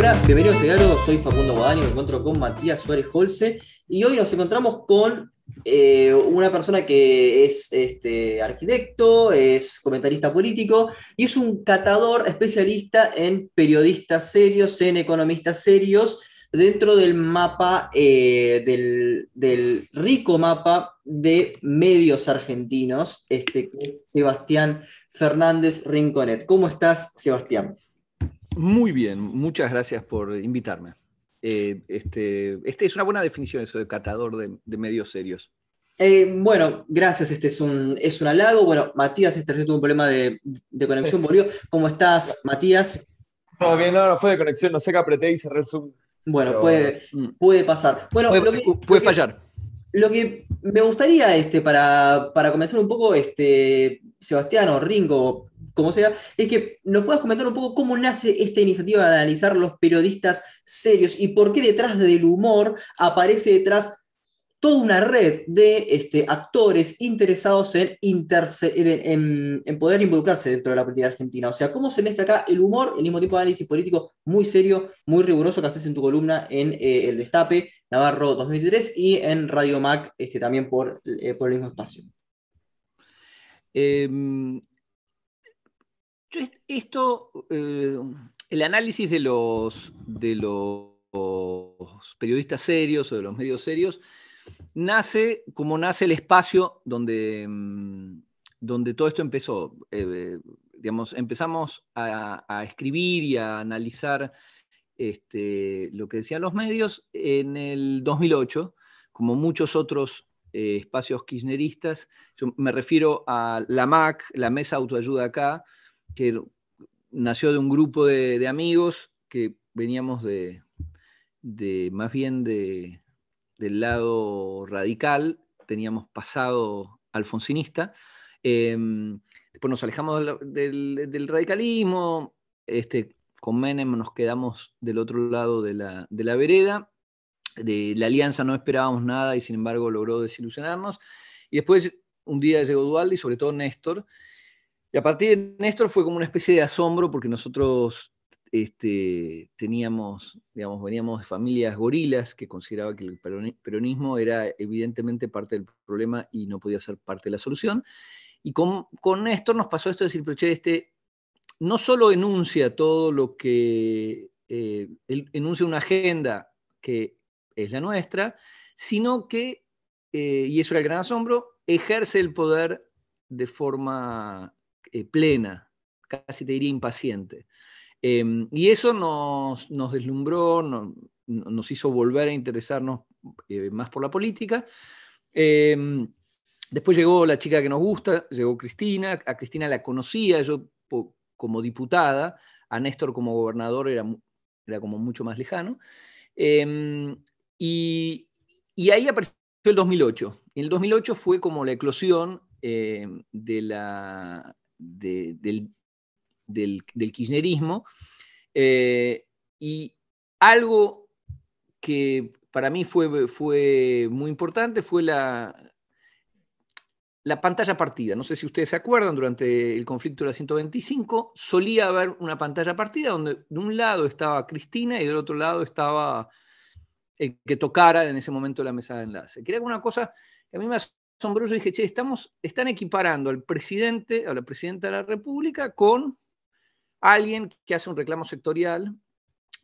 Hola, bienvenidos a Diálogo, soy Facundo Guadani, me encuentro con Matías Suárez Holce y hoy nos encontramos con eh, una persona que es este, arquitecto, es comentarista político y es un catador especialista en periodistas serios, en economistas serios, dentro del mapa, eh, del, rico mapa de medios argentinos, este, que es Sebastián Fernández Rinconet. ¿Cómo estás, Sebastián? Muy bien, muchas gracias por invitarme. Eh, este, este, es una buena definición eso de catador de, medios serios. Eh, bueno, gracias, este es un, es un halago. Bueno, Matías, este tuvo un problema de, conexión, volvió. ¿Cómo estás, Matías? Todo bien, no, no fue de conexión, no sé qué apreté y cerré el Zoom. Bueno, puede, mm. puede pasar. Bueno, puede, fallar. lo que me gustaría, este, para, para comenzar un poco, este, Sebastián o Ringo, como sea, es que nos puedas comentar un poco cómo nace esta iniciativa de analizar los periodistas serios y por qué detrás del humor aparece detrás toda una red de este, actores interesados en, poder involucrarse dentro de la política argentina. O sea, cómo se mezcla acá el humor, el mismo tipo de análisis político muy serio, muy riguroso que haces en tu columna en eh, El Destape, Navarro 2023, y en Radio Mac este, también por, eh, por el mismo espacio. Em, esto, eh, el análisis de los, de los periodistas serios o de los medios serios nace como nace el espacio donde, mm, donde todo esto empezó. Eh, digamos, empezamos a, escribir y a analizar este, lo que decían los medios en el 2008, como muchos otros eh, espacios kirchneristas. Yo me refiero a la MAC, la Mesa Autoayuda acá, que nació de un grupo de, amigos que veníamos de, más bien de, del lado radical, teníamos pasado alfonsinista. Em, después nos alejamos del, radicalismo, este, con Menem nos quedamos del otro lado de la, de la vereda. De la alianza no esperábamos nada y sin embargo logró desilusionarnos. Y después un día llegó Dualde y sobre todo Néstor, y a partir de Néstor fue como una especie de asombro porque nosotros este, teníamos, digamos, veníamos de familias gorilas que consideraban que el peronismo era evidentemente parte del problema y no podía ser parte de la solución. Y con, con Néstor nos pasó esto de decir, pero che, este no solo enuncia todo lo que, eh, enuncia una agenda que es la nuestra, sino que, eh, y eso era el gran asombro, ejerce el poder de forma eh, plena, casi te diría impaciente. Em, y eso nos, deslumbró, nos hizo volver a interesarnos eh, más por la política. Em, después llegó la chica que nos gusta, llegó Cristina, a Cristina la conocía yo como diputada, a Néstor como gobernador era, como mucho más lejano. Em, y, ahí apareció el 2008. Y el 2008 fue como la eclosión de la, del, del, kirchnerismo. Eh, y algo que para mí fue, fue muy importante fue la, la pantalla partida. No sé si ustedes se acuerdan, durante el conflicto de la 125 solía haber una pantalla partida donde de un lado estaba Cristina y del otro lado estaba el que tocara en ese momento la mesa de enlace. Que era una cosa que a mí me asombroso. Dije, che, estamos, están equiparando al presidente, a la presidenta de la República con alguien que hace un reclamo sectorial,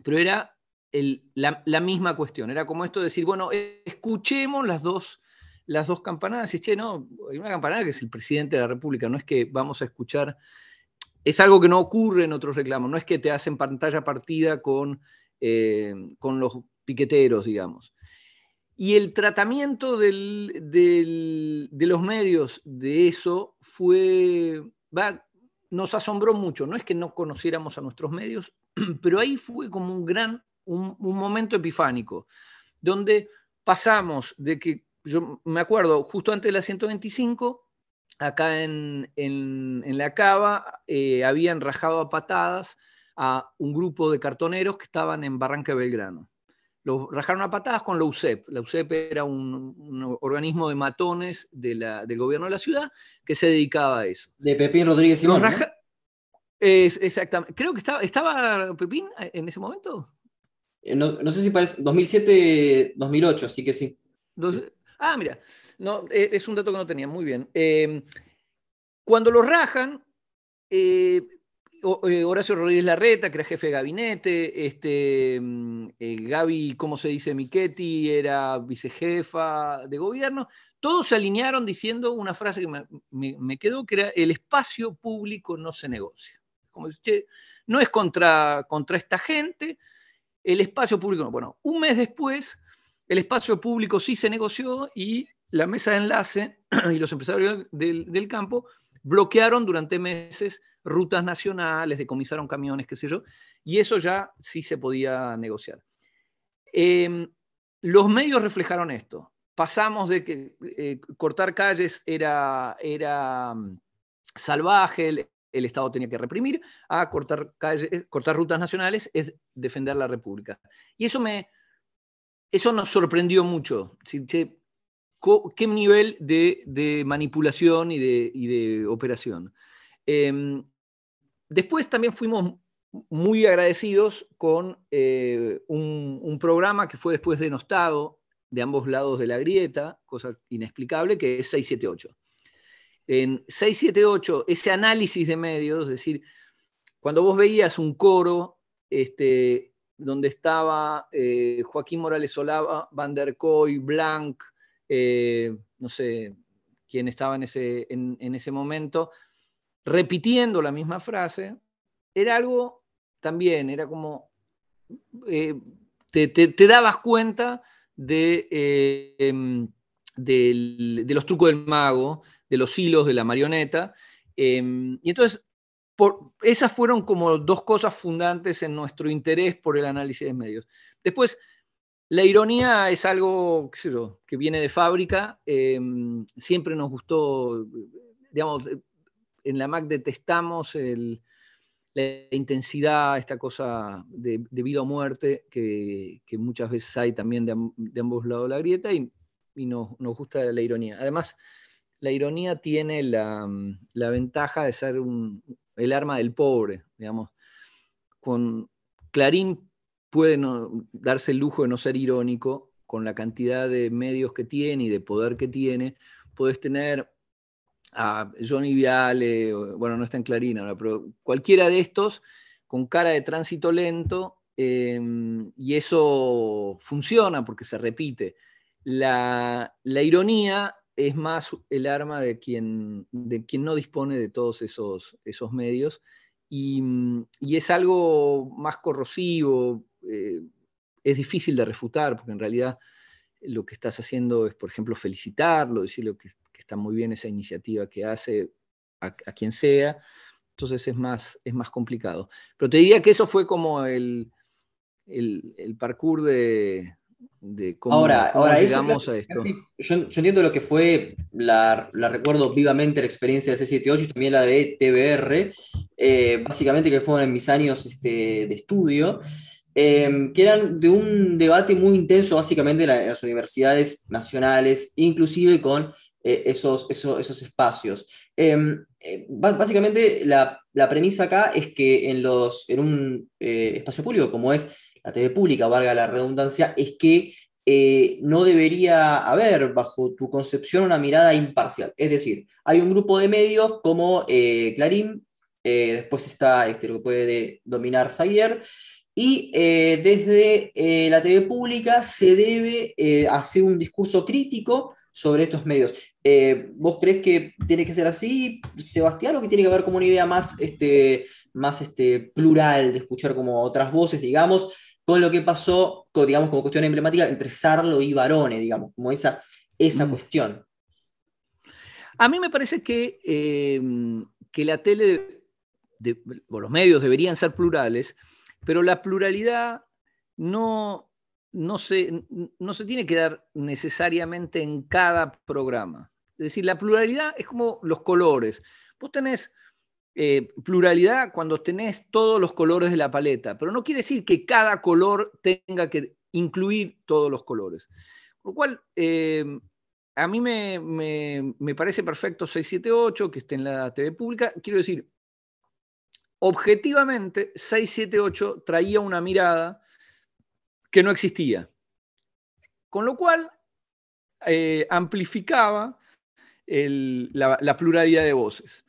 pero era la, misma cuestión. Era como esto de decir, bueno, escuchemos las dos, las dos campanadas. Y che, no, hay una campanada que es el presidente de la República, no es que vamos a escuchar. Es algo que no ocurre en otros reclamos, no es que te hacen pantalla partida con, eh, con los piqueteros, digamos. Y el tratamiento de los medios de eso fue, nos asombró mucho. No es que no conociéramos a nuestros medios, pero ahí fue como un gran, un, momento epifánico, donde pasamos de que, yo me acuerdo, justo antes de la 125, acá en, la cava, eh, habían rajado a patadas a un grupo de cartoneros que estaban en Barranca Belgrano lo rajaron a patadas con la UCEP. La UCEP era un, organismo de matones del gobierno de la ciudad que se dedicaba a eso. De Pepín Rodríguez Simón. exactamente. Creo que estaba, ¿estaba Pepín en ese momento. no, sé si parece 2007, 2008, así que sí. ah, mira, no, es un dato que no tenía, muy bien. cuando lo rajan, eh, Horacio Rodríguez Larreta, que era jefe de gabinete, este, mm, eh, Gaby, ¿cómo se dice? Michetti, era vicejefa de gobierno. Todos se alinearon diciendo una frase que me, quedó, que era el espacio público no se negocia. No es contra, esta gente, el espacio público no. Bueno, un mes después, el espacio público sí se negoció y la mesa de enlace y los empresarios del campo bloquearon durante meses rutas nacionales, decomisaron camiones, qué sé yo, y eso ya sí se podía negociar. Em, los medios reflejaron esto. Pasamos de que eh, cortar calles era, era mm, salvaje, el, Estado tenía que reprimir, a cortar, eh, cortar rutas nacionales es defender la República. Y eso, me, eso nos sorprendió mucho. ¿Qué nivel de, manipulación y de, operación? Em, Después también fuimos muy agradecidos con eh, un, programa que fue después denostado de ambos lados de la grieta, cosa inexplicable, que es 678. En 678, ese análisis de medios, es decir, cuando vos veías un coro este, donde estaba eh, Joaquín Morales Solava, Van der Koy, Blanc, eh, no sé quién estaba en ese, en ese momento, repitiendo la misma frase, era algo también, era como, eh, te, dabas cuenta de, eh, em, de, los trucos del mago, de los hilos de la marioneta, em, y entonces por, esas fueron como dos cosas fundantes en nuestro interés por el análisis de medios. Después, la ironía es algo, qué sé yo, que viene de fábrica, em, siempre nos gustó, digamos, en la MAC detestamos la intensidad, esta cosa de, vida o muerte, que, muchas veces hay también de, ambos lados de la grieta, y, nos, gusta la ironía. Además, la ironía tiene la, ventaja de ser el arma del pobre, digamos. Con Clarín puede darse el lujo de no ser irónico, con la cantidad de medios que tiene y de poder que tiene, puedes tener a Johnny Viale, bueno, no está en Clarina, pero cualquiera de estos con cara de tránsito lento, em, y eso funciona porque se repite. La, ironía es más el arma de quien, de quien no dispone de todos esos, esos medios, y, es algo más corrosivo, eh, es difícil de refutar, porque en realidad lo que estás haciendo es, por ejemplo, felicitarlo, decir lo que está muy bien esa iniciativa que hace a, quien sea, entonces es más, es más complicado. Pero te diría que eso fue como el, el, parkour de, cómo, ahora, ahora llegamos a esto. yo, entiendo lo que fue, la, recuerdo vivamente la experiencia de C78 y también la de TBR, eh, básicamente que fueron en mis años este, de estudio. Eh, que eran de un debate muy intenso básicamente en las universidades nacionales, inclusive con eh, esos, esos, espacios. Em, eh, básicamente la, premisa acá es que en, los, en un eh, espacio público como es la TV pública, valga la redundancia, es que no debería haber, bajo tu concepción, una mirada imparcial. Es decir, hay un grupo de medios como Clarín, después está este, lo que puede dominar Xavier, y desde la TV pública se debe hacer un discurso crítico sobre estos medios. Eh, ¿Vos crees que tiene que ser así, Sebastián, o que tiene que haber como una idea más, este, más este, plural de escuchar como otras voces, digamos, con lo que pasó, digamos, como cuestión emblemática entre Sarlo y Barone, digamos, como esa, esa mm. cuestión? A mí me parece que, eh, que la tele, o los medios deberían ser plurales, pero la pluralidad no, no se, no se tiene que dar necesariamente en cada programa. Es decir, la pluralidad es como los colores. Vos tenés eh, pluralidad cuando tenés todos los colores de la paleta, pero no quiere decir que cada color tenga que incluir todos los colores. Por lo cual, eh, a mí me, me, parece perfecto 678 que esté en la TV pública. Quiero decir, objetivamente, 678 traía una mirada que no existía. Con lo cual eh, amplificaba la, pluralidad de voces.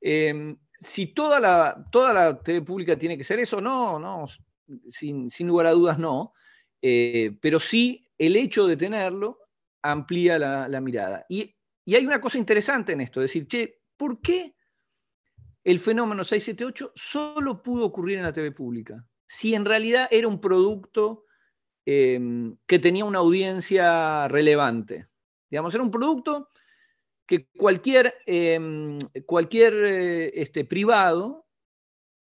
Em, si toda la, toda la TV pública tiene que ser eso, no, no, sin, lugar a dudas no, eh, pero sí el hecho de tenerlo amplía la, mirada. Y, y, hay una cosa interesante en esto, decir, che, ¿por qué el fenómeno 678 solo pudo ocurrir en la TV pública? Si en realidad era un producto em, que tenía una audiencia relevante. Digamos, era un producto que cualquier, em, cualquier eh, este, privado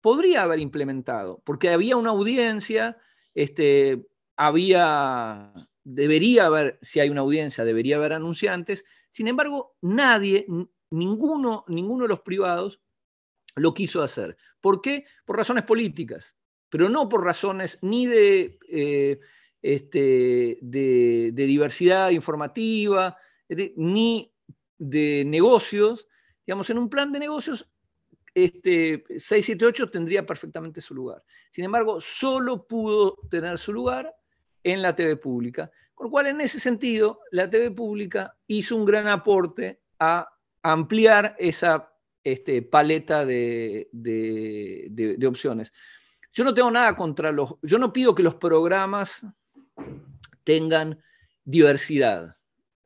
podría haber implementado, porque había una audiencia, este, había, debería haber, si hay una audiencia, debería haber anunciantes, sin embargo, nadie, ninguno, ninguno de los privados lo quiso hacer. ¿Por qué? Por razones políticas, pero no por razones ni de, eh, este, diversidad informativa, ni de negocios. Digamos, en un plan de negocios, este, 678 tendría perfectamente su lugar. Sin embargo, solo pudo tener su lugar en la TV pública. Con lo cual, en ese sentido, la TV pública hizo un gran aporte a ampliar esa este, paleta de, opciones. Yo no tengo nada contra los, yo no pido que los programas tengan diversidad.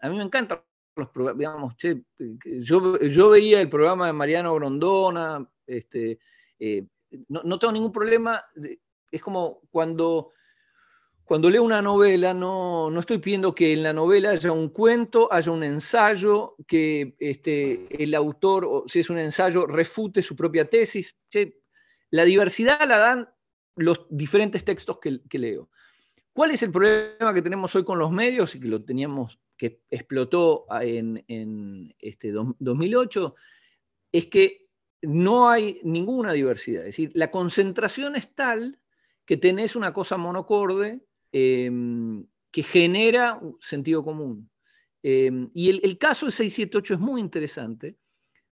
A mí me encanta los programas, digamos, yo, yo, veía el programa de Mariano Grondona, este, eh, no, tengo ningún problema, es como cuando, cuando leo una novela, no, no, estoy pidiendo que en la novela haya un cuento, haya un ensayo, que este, el autor, o si es un ensayo, refute su propia tesis. la diversidad la dan los diferentes textos que, que leo. ¿Cuál es el problema que tenemos hoy con los medios y que lo teníamos, que explotó en, este 2008? Es que no hay ninguna diversidad. Es decir, la concentración es tal que tenés una cosa monocorde em, que genera sentido común. Em, y el, caso de 678 es muy interesante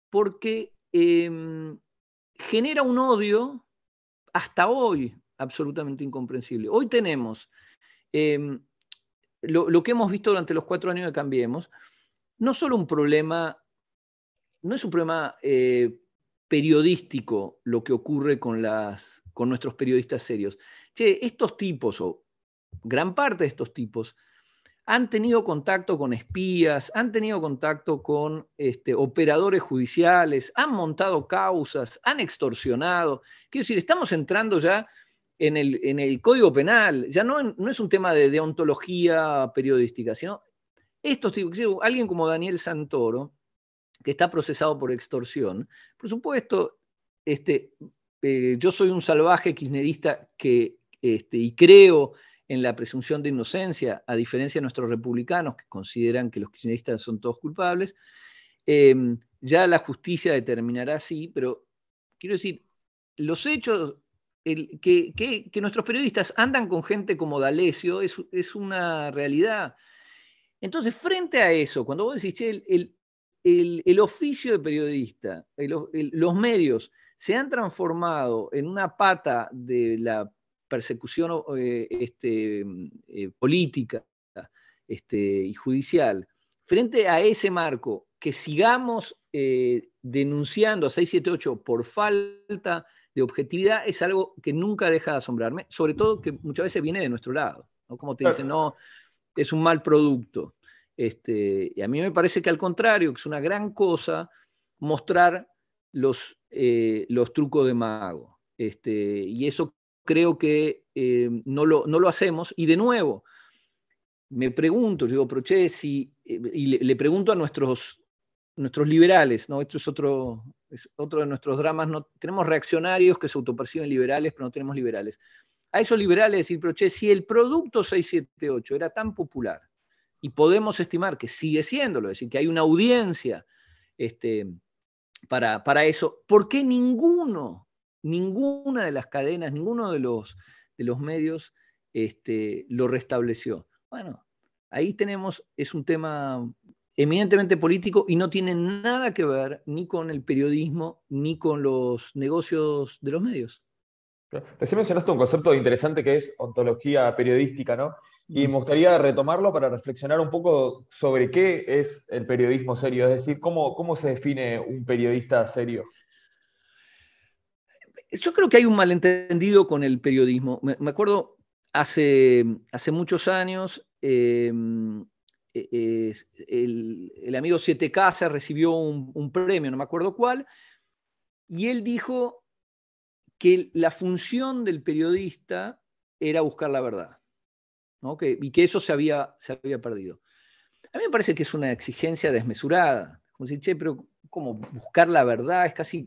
porque em, genera un odio hasta hoy absolutamente incomprensible. Hoy tenemos Em, lo, que hemos visto durante los cuatro años de Cambiemos, no solo un problema, no es un problema eh, periodístico lo que ocurre con, las, con nuestros periodistas serios. Che, estos tipos, o gran parte de estos tipos, han tenido contacto con espías, han tenido contacto con este, operadores judiciales, han montado causas, han extorsionado. Quiero decir, estamos entrando ya en el, Código Penal. Ya no, es un tema de deontología periodística, sino estos tipos, alguien como Daniel Santoro, que está procesado por extorsión, por supuesto, este, eh, yo soy un salvaje kirchnerista que, este, y creo en la presunción de inocencia, a diferencia de nuestros republicanos que consideran que los kirchneristas son todos culpables. Em, ya la justicia determinará sí, pero quiero decir, los hechos que, nuestros periodistas andan con gente como D'Alessio es, una realidad. Entonces, frente a eso, cuando vos decís, el, el, oficio de periodista, los medios se han transformado en una pata de la persecución eh, este, eh, política este, y judicial, frente a ese marco, que sigamos eh, denunciando a 678 por falta de objetividad es algo que nunca deja de asombrarme, sobre todo que muchas veces viene de nuestro lado, ¿no? Como te dicen, no, es un mal producto. Este, y a mí me parece que al contrario, que es una gran cosa mostrar los, eh, los trucos de mago. Este, y eso creo que eh, no, lo, no, lo, hacemos. Y de nuevo, me pregunto, yo digo, si, eh, y le, pregunto a nuestros, nuestros liberales, ¿no? Esto es otro, es otro de nuestros dramas. No, tenemos reaccionarios que se autoperciben liberales, pero no tenemos liberales. A esos liberales decir, pero che, si el producto 678 era tan popular y podemos estimar que sigue siéndolo, es decir, que hay una audiencia este, para, para eso, ¿por qué ninguno, ninguna de las cadenas, ninguno de los, de los medios este, lo restableció? Bueno, ahí tenemos, es un tema eminentemente político y no tiene nada que ver ni con el periodismo ni con los negocios de los medios. Recién mencionaste un concepto interesante que es ontología periodística, ¿no? Y me gustaría retomarlo para reflexionar un poco sobre qué es el periodismo serio, es decir, cómo, cómo se define un periodista serio. Yo creo que hay un malentendido con el periodismo. Me, acuerdo hace, hace muchos años, em, e, el, amigo Siete Casas recibió un, premio, no me acuerdo cuál, y él dijo que la función del periodista era buscar la verdad y que eso se había, se había perdido. A mí me parece que es una exigencia desmesurada. Como si, che, pero ¿cómo buscar la verdad? Es casi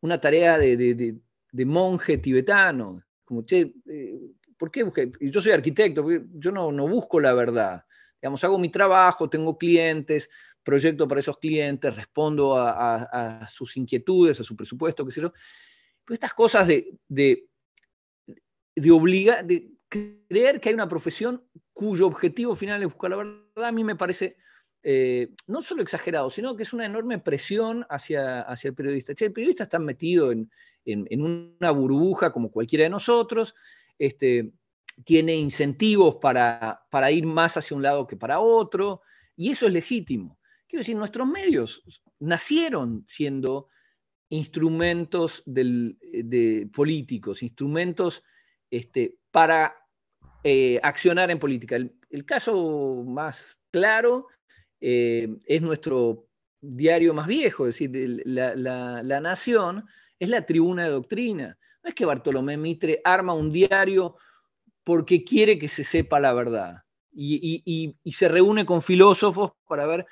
una tarea de, monje tibetano. Como, che, eh, ¿por qué busqué? Yo soy arquitecto, yo no, no busco la verdad. Digamos, hago mi trabajo, tengo clientes, proyecto para esos clientes, respondo a, sus inquietudes, a su presupuesto, qué sé yo. Pero estas cosas de, de, de, obliga, de creer que hay una profesión cuyo objetivo final es buscar la verdad, a mí me parece eh, no solo exagerado, sino que es una enorme presión hacia, hacia el periodista. el periodista está metido en, una burbuja como cualquiera de nosotros, este, tiene incentivos para, para, ir más hacia un lado que para otro, y eso es legítimo. Quiero decir, nuestros medios nacieron siendo instrumentos de políticos, instrumentos este, para eh, accionar en política. El, caso más claro eh, es nuestro diario más viejo, es decir, la, Nación es la tribuna de doctrina. No es que Bartolomé Mitre arma un diario porque quiere que se sepa la verdad y, se reúne con filósofos para ver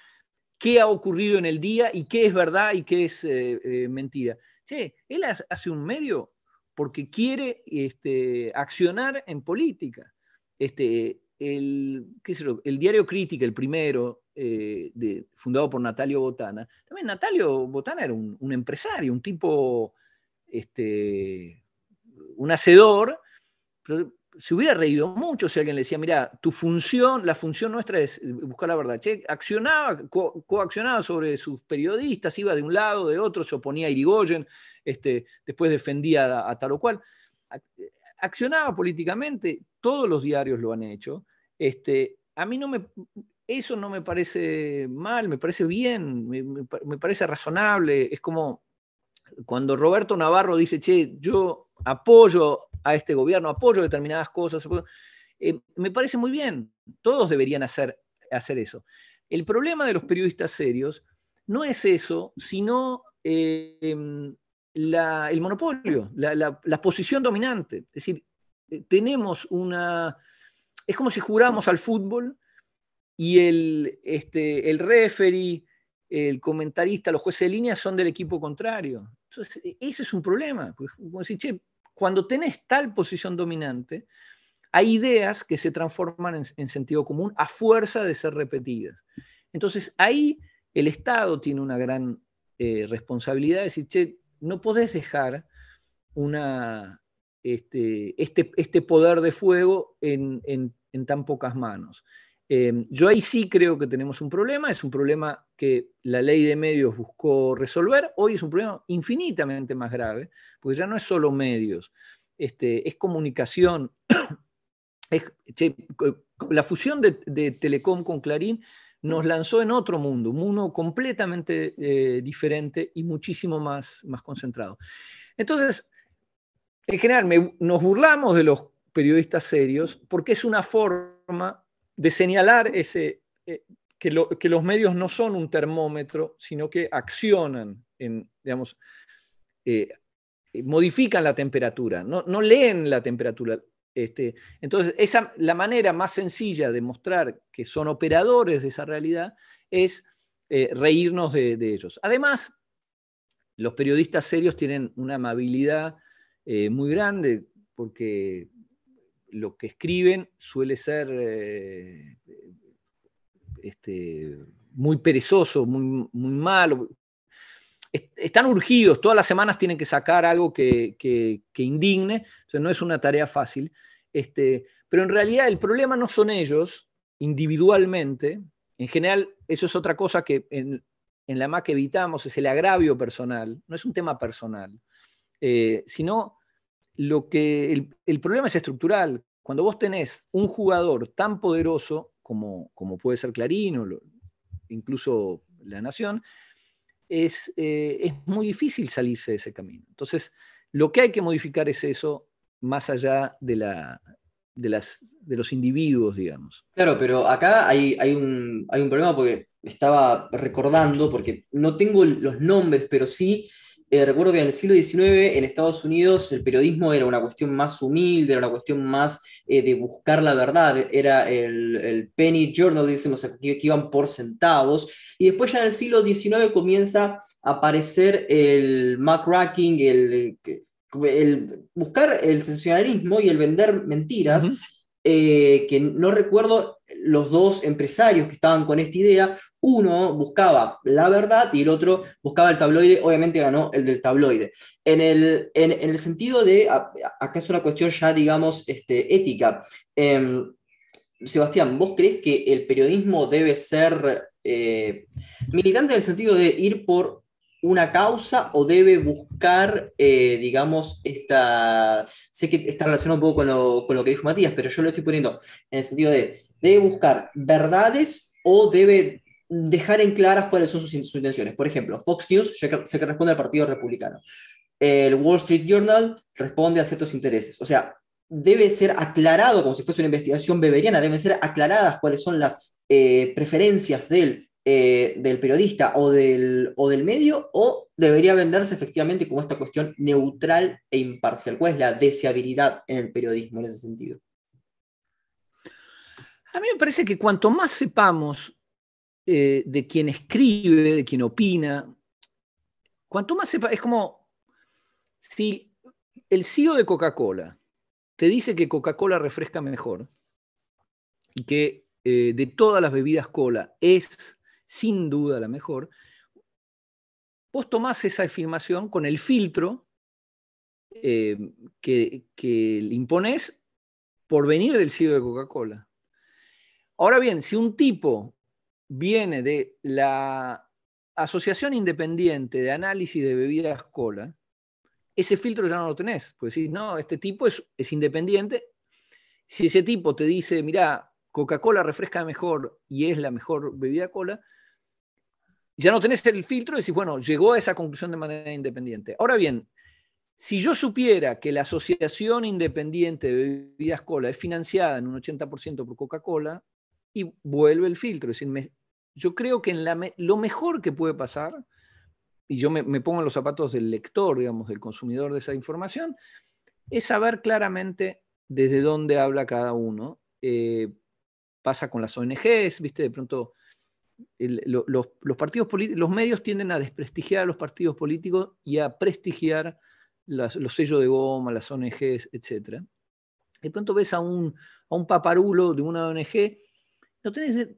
qué ha ocurrido en el día y qué es verdad y qué es eh, mentira. él hace un medio porque quiere este, accionar en política. Este, el, el diario Crítica, el primero, eh, fundado por Natalio Botana, también Natalio Botana era un, empresario, un tipo, este, un hacedor, pero se hubiera reído mucho si alguien le decía, mira, tu función, la función nuestra es buscar la verdad. Accionaba, coaccionaba sobre sus periodistas, iba de un lado, de otro, se oponía a Irigoyen, este, después defendía a, tal o cual. Accionaba políticamente, todos los diarios lo han hecho. Este, a mí no me, eso no me parece mal, me parece bien, me, parece razonable. Es como cuando Roberto Navarro dice, che, yo apoyo a este gobierno, apoyo determinadas cosas, eh, me parece muy bien, todos deberían hacer, hacer eso. El problema de los periodistas serios no es eso, sino eh, el monopolio, la, posición dominante. Es decir, eh, tenemos una... Es como si juramos al fútbol y el, este, el referee, el comentarista, los jueces de línea son del equipo contrario. Entonces, e, ese es un problema. cuando tenés tal posición dominante, hay ideas que se transforman en, sentido común a fuerza de ser repetidas. Entonces, ahí el Estado tiene una gran eh, responsabilidad de decir, no podés dejar este, este, este poder de fuego en, tan pocas manos. Em, yo ahí sí creo que tenemos un problema, es un problema que la ley de medios buscó resolver, hoy es un problema infinitamente más grave, porque ya no es solo medios, este, es comunicación. la fusión de, Telecom con Clarín nos lanzó en otro mundo, un mundo completamente eh, diferente y muchísimo más, más concentrado. Entonces, en general, nos burlamos de los periodistas serios porque es una forma de señalar ese, eh, que, los medios no son un termómetro, sino que accionan, en, digamos, eh, modifican la temperatura, no, no leen la temperatura, este, entonces, esa, la manera más sencilla de mostrar que son operadores de esa realidad es eh, reírnos de, ellos. Además, los periodistas serios tienen una amabilidad eh, muy grande porque lo que escriben suele ser eh, este, muy perezoso, muy, muy malo. están urgidos, todas las semanas tienen que sacar algo que, que indigne, entonces no es una tarea fácil. Este, pero en realidad el problema no son ellos individualmente, en general eso es otra cosa que en, la MAC evitamos, es el agravio personal, no es un tema personal, eh, sino lo que el, problema es estructural. Cuando vos tenés un jugador tan poderoso como, como puede ser Clarín o incluso La Nación, es, eh, es muy difícil salirse de ese camino. Entonces, lo que hay que modificar es eso, más allá de, la, de, las, de los individuos, digamos. Claro, pero acá hay, hay, un, hay un problema porque estaba recordando, porque no tengo los nombres, pero sí eh, recuerdo que en el siglo XIX en Estados Unidos el periodismo era una cuestión más humilde, era una cuestión más eh, de buscar la verdad, era el, penny journalism, o sea, que, iban por centavos, y después ya en el siglo XIX comienza a aparecer el muckraking, el, el buscar el sensacionalismo y el vender mentiras, eh, que no recuerdo los dos empresarios que estaban con esta idea, uno buscaba la verdad y el otro buscaba el tabloide, obviamente ganó el del tabloide. En el, en, el sentido de, acá es una cuestión ya, digamos, este, ética. Em, Sebastián, ¿vos crees que el periodismo debe ser eh, militante en el sentido de ir por una causa o debe buscar, eh, digamos, esta... Sé que está relacionado un poco con lo, con lo, que dijo Matías, pero yo lo estoy poniendo en el sentido de, ¿debe buscar verdades o debe dejar en claras cuáles son sus, intenciones? Por ejemplo, Fox News se responde al Partido Republicano. El Wall Street Journal responde a ciertos intereses. O sea, debe ser aclarado, como si fuese una investigación beberiana, deben ser aclaradas cuáles son las eh, preferencias del eh, del periodista o del, o del medio, o debería venderse efectivamente como esta cuestión neutral e imparcial? ¿Cuál es la deseabilidad en el periodismo en ese sentido? A mí me parece que cuanto más sepamos eh, de quien escribe, de quien opina, cuanto más sepa, es como si el CEO de Coca-Cola te dice que Coca-Cola refresca mejor y que eh, de todas las bebidas cola es sin duda la mejor, vos tomás esa afirmación con el filtro eh, que, le imponés por venir del CEO de Coca-Cola. Ahora bien, si un tipo viene de la Asociación Independiente de Análisis de Bebidas Cola, ese filtro ya no lo tenés. Pues decís, no, este tipo es, es independiente. Si ese tipo te dice, mira, Coca-Cola refresca mejor y es la mejor bebida cola, ya no tenés el filtro y decís, bueno, llegó a esa conclusión de manera independiente. Ahora bien, si yo supiera que la Asociación Independiente de Bebidas Cola es financiada en un 80% por Coca-Cola, y vuelve el filtro. Es decir, yo creo que en lo mejor que puede pasar, y yo me, pongo en los zapatos del lector, digamos, del consumidor de esa información, es saber claramente desde dónde habla cada uno. Eh, pasa con las ONGs, ¿viste? De pronto los, partidos los medios tienden a desprestigiar a los partidos políticos y a prestigiar los sellos de goma, las ONGs, etc. De pronto ves a un, a un paparulo de una ONG, no tenés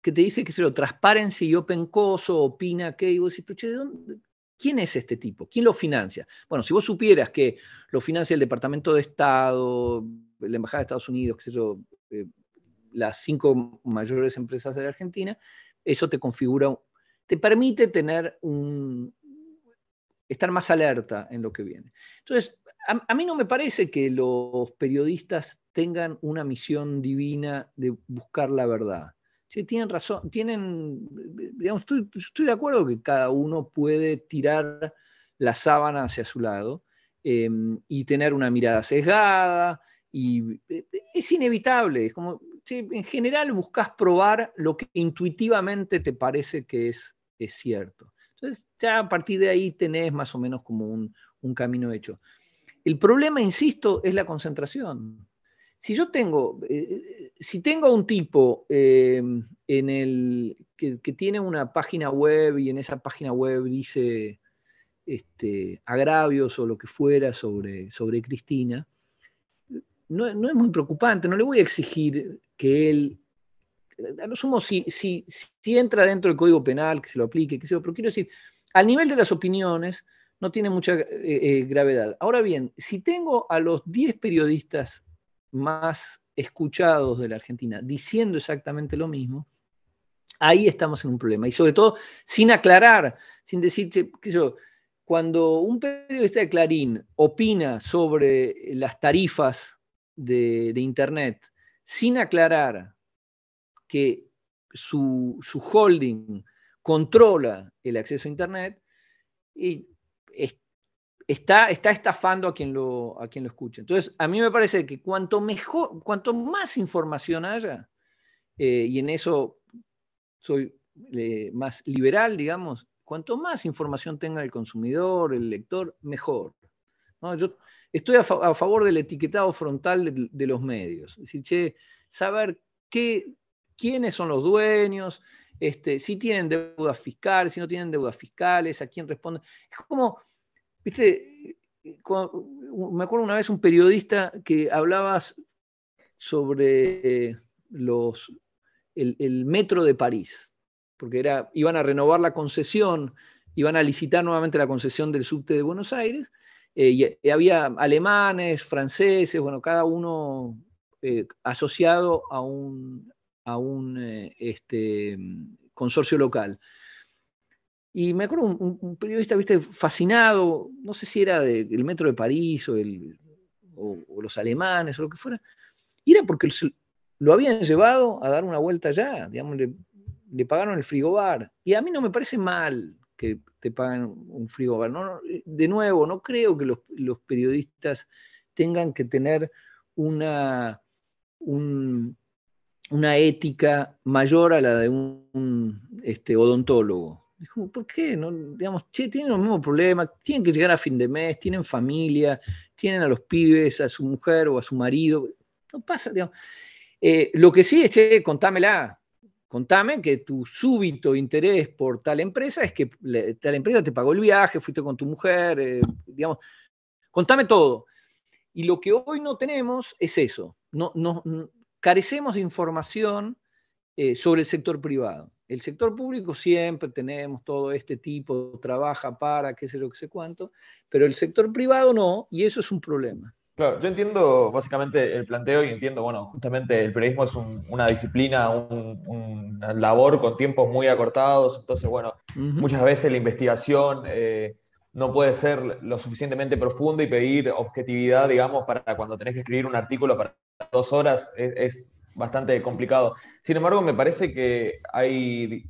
que te dice que se lo Transparency y Open Coso opina que, y vos decís, pero ¿de dónde? ¿quién es este tipo? ¿Quién lo financia? Bueno, si vos supieras que lo financia el Departamento de Estado, la Embajada de Estados Unidos, qué sé yo, eh, las cinco mayores empresas de la Argentina, eso te configura, te permite tener un, estar más alerta en lo que viene. Entonces, a, mí no me parece que los periodistas tengan una misión divina de buscar la verdad. Tienen razón, tienen, digamos, estoy, de acuerdo que cada uno puede tirar la sábana hacia su lado em, y tener una mirada sesgada, y eh, es inevitable, es como en general buscas probar lo que intuitivamente te parece que es, es cierto. Entonces, ya a partir de ahí tenés más o menos como un, camino hecho. El problema, insisto, es la concentración. Si yo tengo, eh, eh, si tengo un tipo em, en el, que, tiene una página web y en esa página web dice este, agravios o lo que fuera sobre, sobre Cristina, no, es muy preocupante, no le voy a exigir que él, a lo sumo, si, si, entra dentro del Código Penal, que se lo aplique, que se pero quiero decir, al nivel de las opiniones no tiene mucha eh, eh, gravedad. Ahora bien, si tengo a los 10 periodistas más escuchados de la Argentina diciendo exactamente lo mismo, ahí estamos en un problema. Y sobre todo sin aclarar, sin decir, cuando un periodista de Clarín opina sobre las tarifas de, Internet sin aclarar que su, holding controla el acceso a Internet, y está, está estafando a quien, lo, a quien lo escucha. Entonces, a mí me parece que cuanto mejor, cuanto más información haya, eh, y en eso soy eh, más liberal, digamos, cuanto más información tenga el consumidor, el lector, mejor. Yo estoy a, favor del etiquetado frontal de, los medios. Es decir, saber qué, quiénes son los dueños, este, si tienen deudas fiscales, si no tienen deudas fiscales, a quién responden. Es como, viste, me acuerdo una vez un periodista que hablaba sobre los, el metro de París porque era, iban a renovar la concesión, iban a licitar nuevamente la concesión del subte de Buenos Aires, eh, y, había alemanes, franceses, bueno, cada uno eh, asociado a un, a un eh, este, consorcio local. Y me acuerdo un, periodista, viste, fascinado, no sé si era del metro de París o, el, o, los alemanes o lo que fuera, y era porque lo habían llevado a dar una vuelta allá, digamos, le pagaron el frigobar. Y a mí no me parece mal que te paguen un frigobar. No, de nuevo, no creo que los, periodistas tengan que tener una, una ética mayor a la de un, este, odontólogo. ¿por qué? No, digamos, tienen los mismos problemas, tienen que llegar a fin de mes, tienen familia, tienen a los pibes, a su mujer o a su marido. No pasa, digamos. Eh, lo que sí es, che, contámela, Contame que tu súbito interés por tal empresa es que tal empresa te pagó el viaje, fuiste con tu mujer, eh, digamos. Contame todo. Y lo que hoy no tenemos es eso. No, no, carecemos de información eh, sobre el sector privado. El sector público siempre tenemos todo este tipo, trabaja para, qué sé yo, qué sé cuánto, pero el sector privado no, y eso es un problema. Claro, yo entiendo básicamente el planteo y entiendo, bueno, justamente el periodismo es una disciplina, una labor con tiempos muy acortados, entonces, bueno, muchas veces la investigación eh, no puede ser lo suficientemente profunda y pedir objetividad, digamos, para cuando tenés que escribir un artículo para dos horas es, bastante complicado. Sin embargo, me parece que hay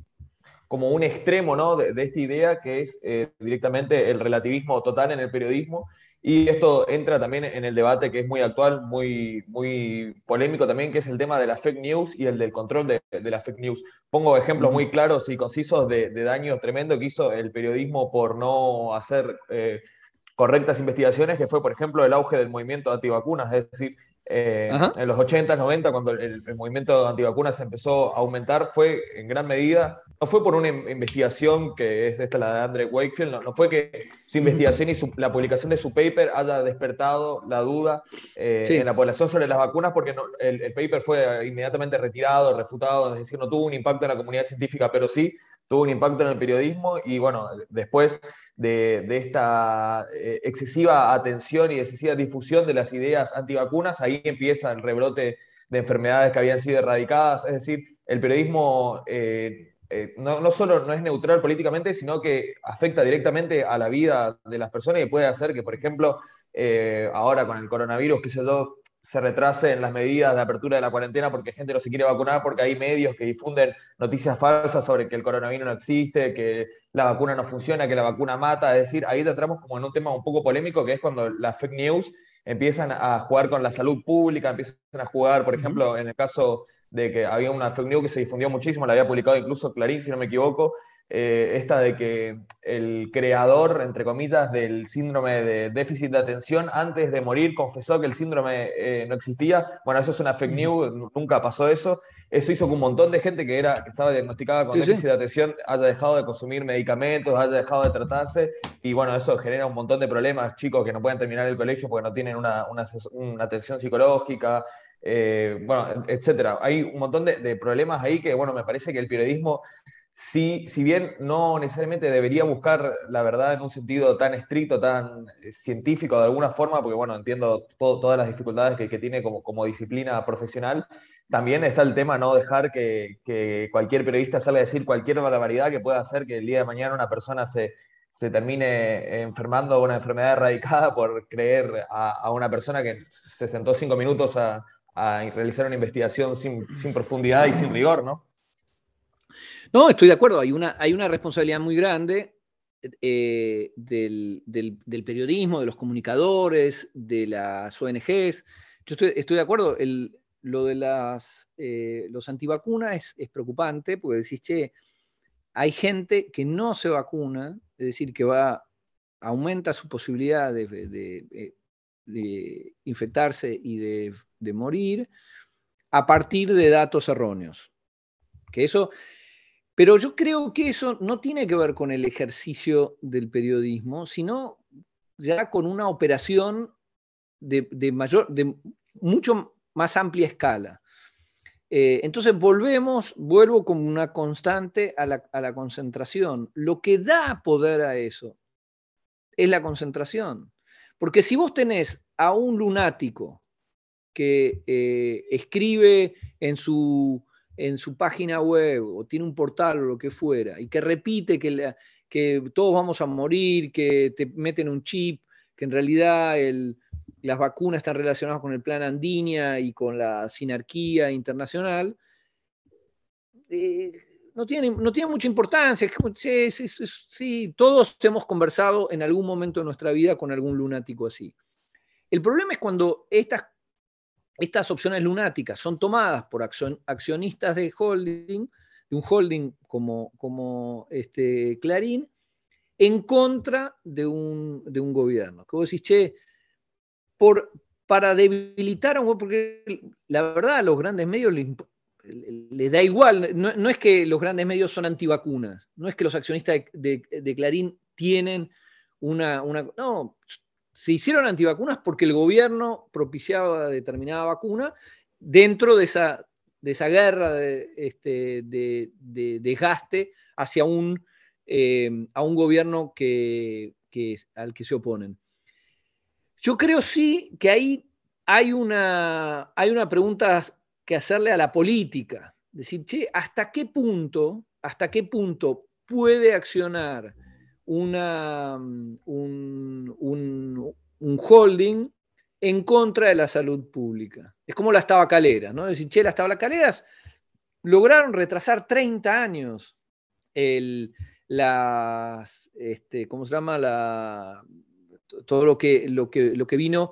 como un extremo ¿no? de, esta idea que es eh, directamente el relativismo total en el periodismo y esto entra también en el debate que es muy actual, muy, muy polémico también, que es el tema de la fake news y el del control de, de la fake news. Pongo ejemplos muy claros y concisos de, de daño tremendo que hizo el periodismo por no hacer eh, correctas investigaciones, que fue, por ejemplo, el auge del movimiento antivacunas. Es decir, eh, en los 80, 90, cuando el, movimiento antivacunas empezó a aumentar, fue en gran medida, no fue por una investigación que es esta la de Andre Wakefield, no, fue que su investigación y la publicación de su paper haya despertado la duda eh, en la población sobre las vacunas, porque el, el, paper fue inmediatamente retirado, refutado, es decir, no tuvo un impacto en la comunidad científica, pero sí tuvo un impacto en el periodismo y bueno, después de, esta eh, excesiva atención y excesiva difusión de las ideas antivacunas, ahí empieza el rebrote de enfermedades que habían sido erradicadas. Es decir, el periodismo eh, eh, no, solo no es neutral políticamente, sino que afecta directamente a la vida de las personas y puede hacer que, por ejemplo, ahora con el coronavirus, que se yo, se retrase en las medidas de apertura de la cuarentena porque gente no se quiere vacunar, porque hay medios que difunden noticias falsas sobre que el coronavirus no existe, que la vacuna no funciona, que la vacuna mata. Es decir, ahí entramos como en un tema un poco polémico, que es cuando las fake news empiezan a jugar con la salud pública, empiezan a jugar, por ejemplo, en el caso de que había una fake news que se difundió muchísimo, la había publicado incluso Clarín, si no me equivoco, eh, esta de que el creador, entre comillas, del síndrome de déficit de atención, antes de morir confesó que el síndrome eh, no existía. Bueno, eso es una fake news, nunca pasó eso. Eso hizo que un montón de gente que, era, que estaba diagnosticada con déficit de atención haya dejado de consumir medicamentos, haya dejado de tratarse. Y bueno, eso genera un montón de problemas, chicos que no pueden terminar el colegio porque no tienen una, una, atención psicológica, eh, bueno, etcétera. Hay un montón de, de, problemas ahí que, bueno, me parece que el periodismo si, si bien no necesariamente debería buscar la verdad en un sentido tan estricto, tan eh, científico de alguna forma, porque bueno, entiendo todas las dificultades que, tiene como, disciplina profesional, también está el tema no dejar que, cualquier periodista salga a decir cualquier barbaridad que pueda hacer que el día de mañana una persona se, termine enfermando una enfermedad erradicada por creer a, una persona que se sentó cinco minutos a, realizar una investigación sin, profundidad y sin rigor, ¿no? No, estoy de acuerdo, hay una, hay una responsabilidad muy grande eh, del, periodismo, de los comunicadores, de las ONGs. Yo estoy, de acuerdo, lo de las, eh, los antivacunas es, preocupante porque decís, che, hay gente que no se vacuna, es decir, que va, aumenta su posibilidad de, eh, infectarse y de, morir a partir de datos erróneos. Que eso pero yo creo que eso no tiene que ver con el ejercicio del periodismo, sino ya con una operación de, mayor, de mucho más amplia escala. Eh, entonces volvemos, vuelvo como una constante a la, concentración. Lo que da poder a eso es la concentración. Porque si vos tenés a un lunático que eh, escribe en su en su página web o tiene un portal o lo que fuera y que repite que, todos vamos a morir, que te meten un chip, que en realidad las vacunas están relacionadas con el plan Andinia y con la sinarquía internacional, eh, no, tiene, no tiene mucha importancia. Sí, todos hemos conversado en algún momento de nuestra vida con algún lunático así. El problema es cuando estas estas opciones lunáticas son tomadas por accionistas de holding, de un holding como, como este, Clarín, en contra de un, gobierno. Que vos decís, che, por, para debilitar a un porque la verdad a los grandes medios les, da igual, no, es que los grandes medios son antivacunas, no es que los accionistas de, Clarín tienen una, una, No, se hicieron antivacunas porque el gobierno propiciaba determinada vacuna dentro de esa, de esa guerra de, este, de, desgaste hacia un, eh, a un gobierno que, al que se oponen. Yo creo sí que ahí hay una, hay una pregunta que hacerle a la política. Decir, che, ¿hasta qué punto, hasta qué punto puede accionar una, mm, un, holding en contra de la salud pública. Es como las tabacaleras, ¿no? Es decir, che, las tabacaleras lograron retrasar 30 años el, las, este, ¿cómo se llama? La, todo lo que, lo, que, lo que vino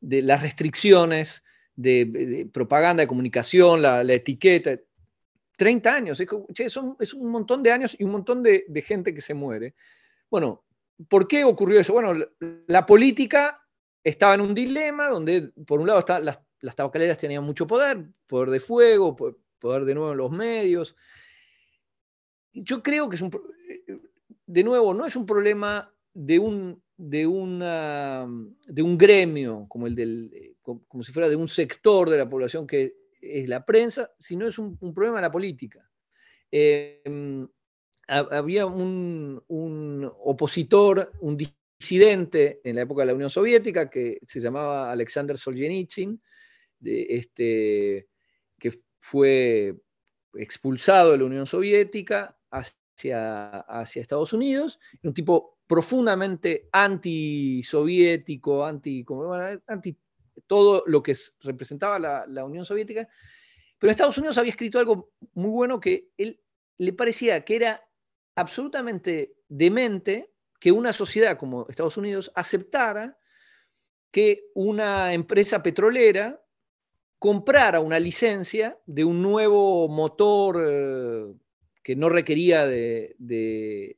de las restricciones de, propaganda, de comunicación, la, etiqueta. 30 años, es, che, es un montón de años y un montón de gente que se muere. Bueno, ¿por qué ocurrió eso? Bueno, la, política estaba en un dilema donde, por un lado, las, tabacaleras tenían mucho poder, poder de fuego, poder de nuevo en los medios. Yo creo que es un, de nuevo, no es un problema de un, de una, de un gremio, como, el del, como si fuera de un sector de la población que es la prensa, sino es un, problema de la política. Eh, había un, opositor, un disidente en la época de la Unión Soviética que se llamaba Alexander Solzhenitsyn, este, que fue expulsado de la Unión Soviética hacia, hacia Estados Unidos, un tipo profundamente antisoviético, anti, anti todo lo que representaba la, la Unión Soviética, pero Estados Unidos había escrito algo muy bueno que él le parecía que era absolutamente demente que una sociedad como Estados Unidos aceptara que una empresa petrolera comprara una licencia de un nuevo motor eh, que no requería de,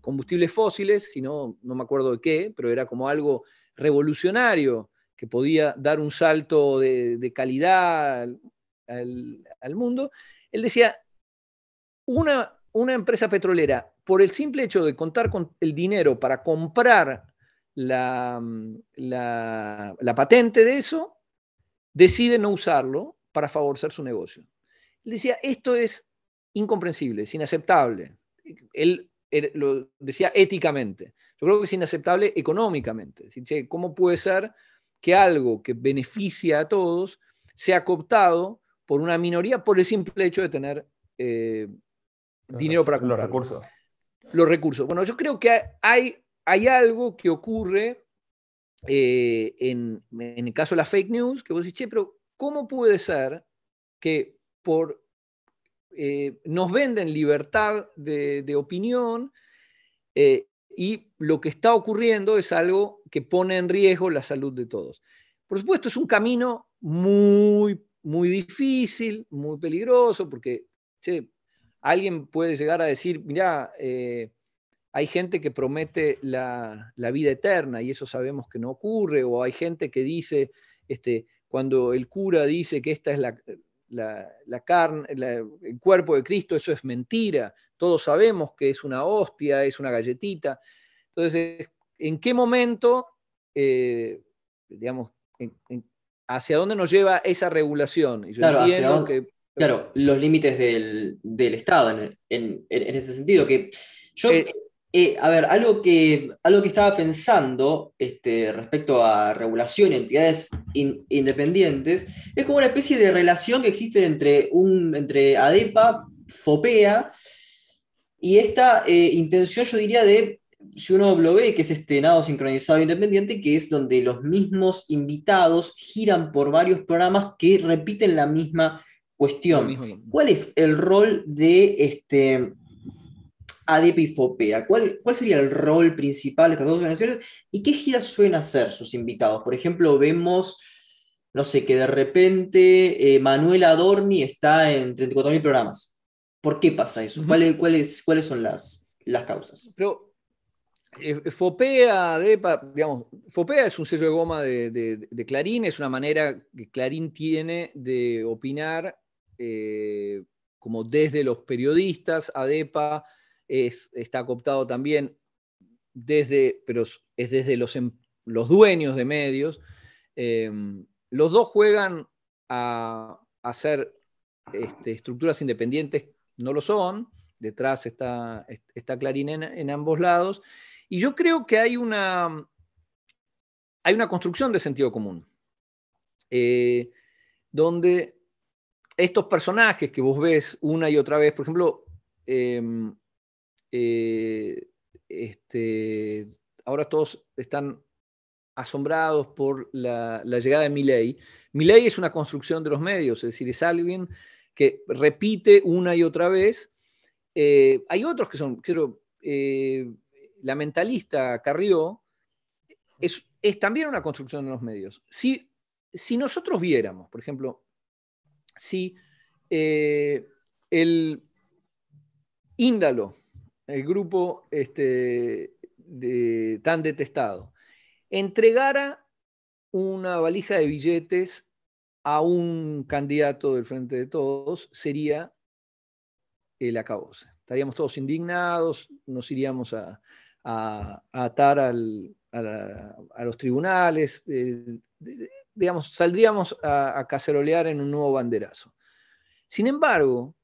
combustibles fósiles, sino no me acuerdo de qué, pero era como algo revolucionario que podía dar un salto de, calidad al, mundo. Él decía, una, una empresa petrolera, por el simple hecho de contar con el dinero para comprar la, la, patente de eso, decide no usarlo para favorecer su negocio. Él decía, esto es incomprensible, es inaceptable. Él, lo decía éticamente. Yo creo que es inaceptable económicamente. ¿cómo puede ser que algo que beneficia a todos sea cooptado por una minoría por el simple hecho de tener eh, dinero para comprar. Los recursos. los recursos. Bueno, yo creo que hay, hay algo que ocurre eh, en, el caso de la fake news, que vos decís, che, pero ¿cómo puede ser que por eh, nos venden libertad de, opinión eh, y lo que está ocurriendo es algo que pone en riesgo la salud de todos? Por supuesto, es un camino muy, muy difícil, muy peligroso, porque alguien puede llegar a decir, mira, hay gente que promete la, vida eterna y eso sabemos que no ocurre, o hay gente que dice, este, cuando el cura dice que esta es la, carne, el cuerpo de Cristo, eso es mentira, todos sabemos que es una hostia, es una galletita. Entonces, ¿en qué momento, eh, digamos, hacia dónde nos lleva esa regulación? claro, los límites del, Estado en, ese sentido, que yo... Eh, eh, a ver, algo que, algo que estaba pensando este, respecto a regulación y entidades independientes es como una especie de relación que existe entre, un, entre ADEPA, FOPEA y esta eh, intención, yo diría, de, si uno lo ve, que es este nado sincronizado independiente, que es donde los mismos invitados giran por varios programas que repiten la misma cuestión. ¿Cuál es el rol de este ADP y FOPEA. ¿Cuál, ¿Cuál sería el rol principal de estas dos organizaciones y qué giras suelen hacer sus invitados? Por ejemplo, vemos, no sé, que de repente eh, Manuel Adorni está en 34.000 programas. ¿Por qué pasa eso? ¿Cuáles, cuáles, son las, las causas? Pero eh, FOPEA, ADEPA, digamos, FOPEA es un sello de goma de, Clarín, es una manera que Clarín tiene de opinar eh, como desde los periodistas, ADEPA está cooptado también desde, pero es desde los, em, los dueños de medios. Em, los dos juegan a, hacer este, estructuras independientes, no lo son, detrás está, está Clarín en, ambos lados, y yo creo que hay una, hay una construcción de sentido común, eh, donde estos personajes que vos ves una y otra vez, por ejemplo, em, eh, este, ahora todos están asombrados por la, llegada de Milley. Milley es una construcción de los medios, es decir, es alguien que repite una y otra vez. Eh, hay otros que son, eh, la mentalista Carrió es, también una construcción de los medios. Si, si nosotros viéramos, por ejemplo, si el índalo el grupo este, tan detestado, entregara una valija de billetes a un candidato del Frente de Todos, sería el acabose. Estaríamos todos indignados, nos iríamos a, atar a, los tribunales, eh, digamos, saldríamos a cacerolear en un nuevo banderazo. Sin embargo,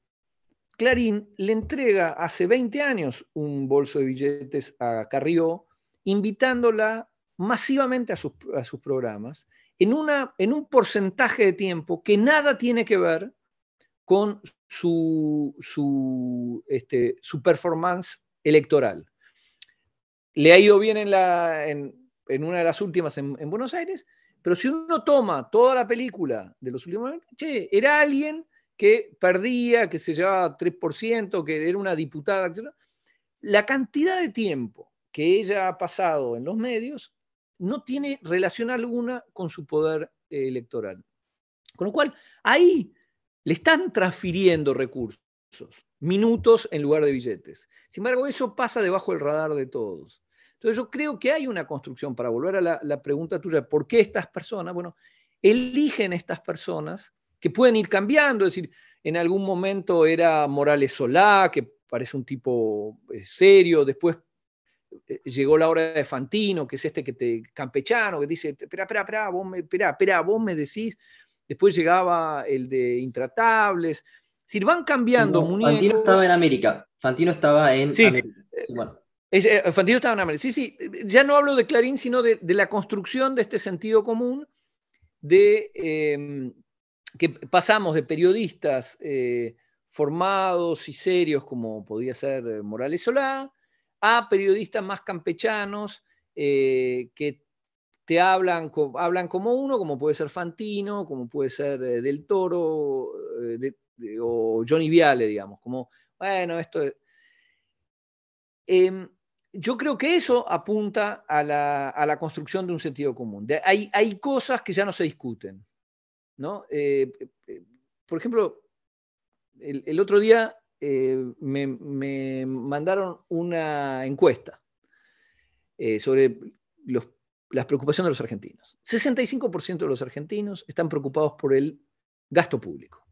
Clarín le entrega hace 20 años un bolso de billetes a Carrió, invitándola masivamente a sus, programas en, una, en, un porcentaje de tiempo que nada tiene que ver con su, su, este, su performance electoral. Le ha ido bien en, la, en, una de las últimas en, en, Buenos Aires, pero si uno toma toda la película de los últimos años, che, era alguien que perdía, que se llevaba 3%, que era una diputada, etc. La cantidad de tiempo que ella ha pasado en los medios no tiene relación alguna con su poder eh, electoral. Con lo cual, ahí le están transfiriendo recursos, minutos en lugar de billetes. Sin embargo, eso pasa debajo del radar de todos. Entonces yo creo que hay una construcción, para volver a la, la pregunta tuya, ¿por qué estas personas? Bueno, eligen estas personas que pueden ir cambiando, es decir, en algún momento era Morales Solá, que parece un tipo eh, serio, después eh, llegó la hora de Fantino, que es este que te campechano, que dice, espera, espera, espera, vos me, espera, espera, vos me decís, después llegaba el de Intratables, es decir, van cambiando Fantino estaba en América, Fantino estaba en sí, América. Eh, Fantino estaba en América. Sí, sí, ya no hablo de Clarín, sino de, la construcción de este sentido común de, em, que pasamos de periodistas eh, formados y serios como podía ser eh, Morales Solá, a periodistas más campechanos eh, que te hablan, hablan como uno, como puede ser Fantino, como puede ser eh, Del Toro o Johnny Viale, digamos, como, bueno, esto... Em, yo creo que eso apunta a la, construcción de un sentido común. hay, cosas que ya no se discuten. ¿no? por ejemplo, el, otro día eh, me, mandaron una encuesta eh, sobre las preocupaciones de los argentinos. 65% de los argentinos están preocupados por el gasto público.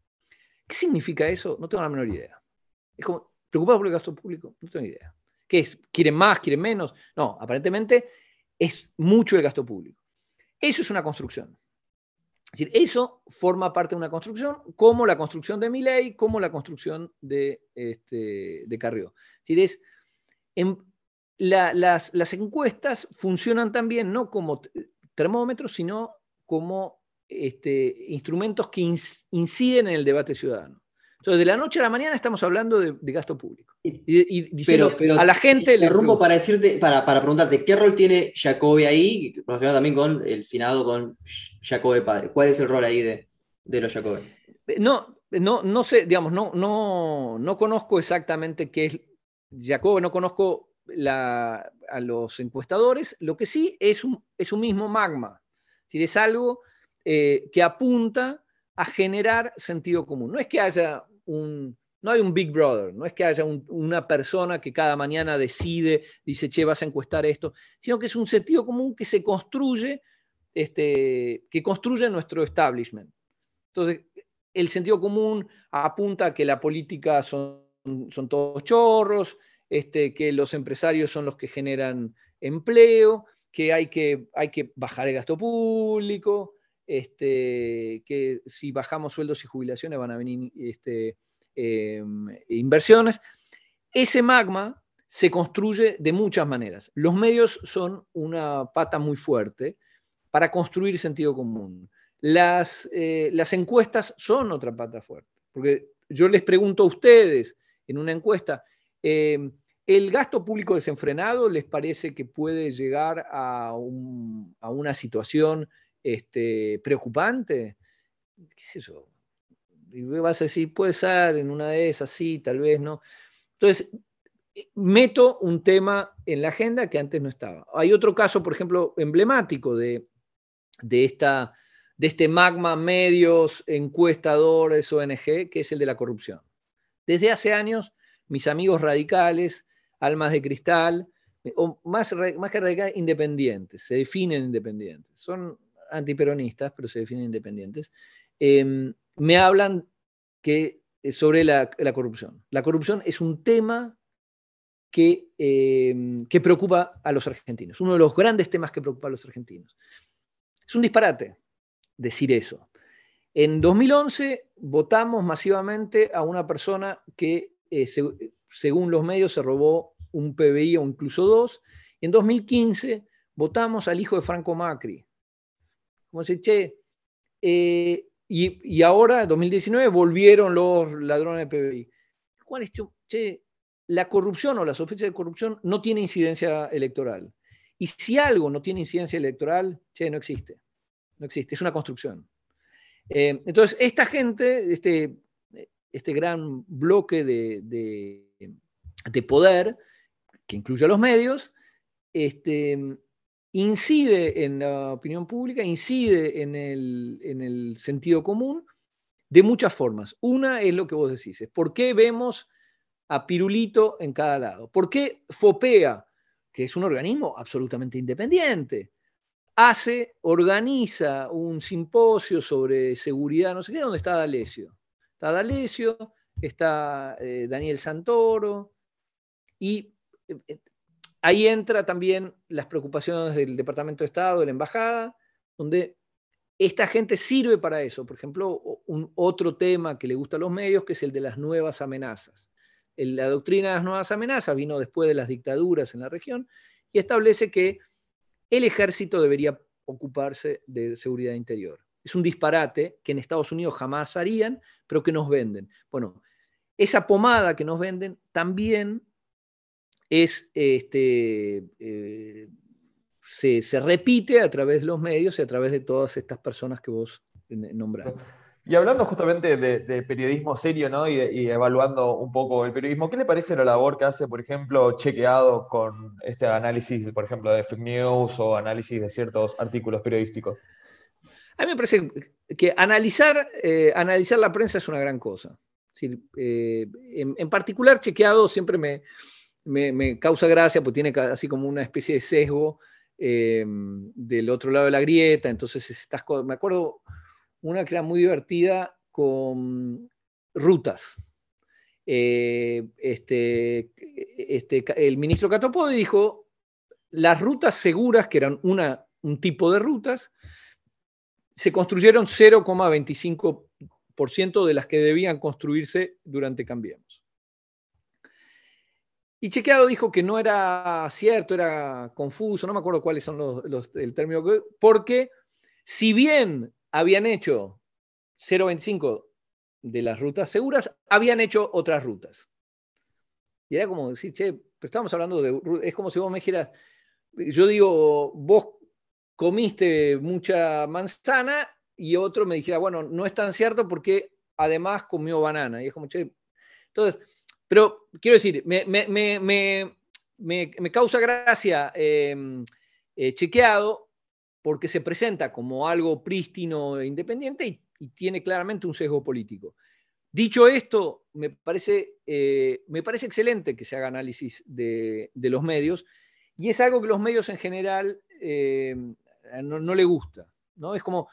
¿Qué significa eso? No tengo la menor idea. Es como, preocupados por el gasto público, no tengo ni idea. ¿Qué es? ¿Quieren más? ¿Quieren menos? No, aparentemente es mucho el gasto público. Eso es una construcción. Decir, eso forma parte de una construcción, como la construcción de Milley, como la construcción de, este, de Carrió. Es decir, las, encuestas funcionan también no como termómetros, sino como este, instrumentos que inciden en el debate ciudadano. Entonces, de la noche a la mañana estamos hablando de, gasto público. Y, pero, a la gente le. rumbo para decirte, para, para, preguntarte, ¿qué rol tiene Jacobe ahí? Relacionado también con el finado con Jacobe padre. ¿Cuál es el rol ahí de, de los Jacobe? No, no, no sé, digamos, no, no, no conozco exactamente qué es Jacobe, no conozco a los encuestadores. Lo que sí es un, es un mismo magma. Es, es algo eh, que apunta a generar sentido común. No es que haya no hay un Big Brother, no es que haya una persona que cada mañana decide, dice, che, vas a encuestar esto, sino que es un sentido común que se construye, este, que construye nuestro establishment. Entonces, el sentido común apunta a que la política son, son todos chorros, este, que los empresarios son los que generan empleo, que hay que, hay que bajar el gasto público, este, que si bajamos sueldos y jubilaciones van a venir este, em, inversiones. Ese magma se construye de muchas maneras. Los medios son una pata muy fuerte para construir sentido común. Las, eh, encuestas son otra pata fuerte, porque yo les pregunto a ustedes en una encuesta, em, ¿el gasto público desenfrenado les parece que puede llegar a una situación este, preocupante, ¿qué es eso? Y vas a decir, puede ser en una de esas, sí, tal vez no. Entonces, eh, meto un tema en la agenda que antes no estaba. Hay otro caso, por ejemplo, emblemático de, de, esta, de este magma medios, encuestadores, ONG, que es el de la corrupción. Desde hace años, mis amigos radicales, almas de cristal, o más, más que radicales, independientes, se definen independientes. Son antiperonistas, pero se definen independientes, em, me hablan que, eh, sobre la, corrupción. La corrupción es un tema que, em, que preocupa a los argentinos, uno de los grandes temas que preocupa a los argentinos. Es un disparate decir eso. En 2011 votamos masivamente a una persona que, eh, según los medios, se robó un PBI o incluso dos. En 2015 votamos al hijo de Franco Macri, como che, eh, y, y, ahora, en 2019, volvieron los ladrones de PBI. ¿Cuál es, che, la corrupción o la sospecha de corrupción no tiene incidencia electoral. Y si algo no tiene incidencia electoral, che, no existe. No existe, es una construcción. Eh, entonces, esta gente, este, este gran bloque de, de, poder, que incluye a los medios, este, incide en la opinión pública, incide en el, sentido común de muchas formas. Una es lo que vos decís, ¿por qué vemos a Pirulito en cada lado? ¿Por qué FOPEA, que es un organismo absolutamente independiente, hace, organiza un simposio sobre seguridad, no sé qué, ¿dónde está D'Alessio? Está D'Alessio, está eh, Daniel Santoro, y eh, Ahí entra también las preocupaciones del Departamento de Estado, de la Embajada, donde esta gente sirve para eso. Por ejemplo, un otro tema que le gusta a los medios, que es el de las nuevas amenazas. La doctrina de las nuevas amenazas vino después de las dictaduras en la región y establece que el ejército debería ocuparse de seguridad interior. Es un disparate que en Estados Unidos jamás harían, pero que nos venden. Bueno, esa pomada que nos venden también es, este, eh, se, repite a través de los medios y a través de todas estas personas que vos nombraste. Y hablando justamente de, periodismo serio ¿no? y, evaluando un poco el periodismo, ¿qué le parece la labor que hace, por ejemplo, Chequeado con este análisis, por ejemplo, de fake news o análisis de ciertos artículos periodísticos? A mí me parece que analizar, eh, analizar la prensa es una gran cosa. Eh, en, particular, Chequeado siempre me, me, causa gracia porque tiene así como una especie de sesgo eh, del otro lado de la grieta, entonces me acuerdo una que era muy divertida con rutas. Eh, este, este, el ministro Catopodi dijo, las rutas seguras, que eran una, un tipo de rutas, se construyeron 0,25% de las que debían construirse durante Cambiemos. Y Chequeado dijo que no era cierto, era confuso, no me acuerdo cuáles son los, los el término, porque si bien habían hecho 0,25 de las rutas seguras, habían hecho otras rutas. Y era como decir, che, pero estamos hablando de, es como si vos me dijeras, yo digo, vos comiste mucha manzana y otro me dijera, bueno, no es tan cierto porque además comió banana. Y es como, che, entonces, pero quiero decir, me, causa gracia eh, eh, chequeado porque se presenta como algo prístino e independiente y, tiene claramente un sesgo político. Dicho esto, me parece, eh, me parece excelente que se haga análisis de, los medios y es algo que los medios en general eh, no, le gusta. ¿no? Es como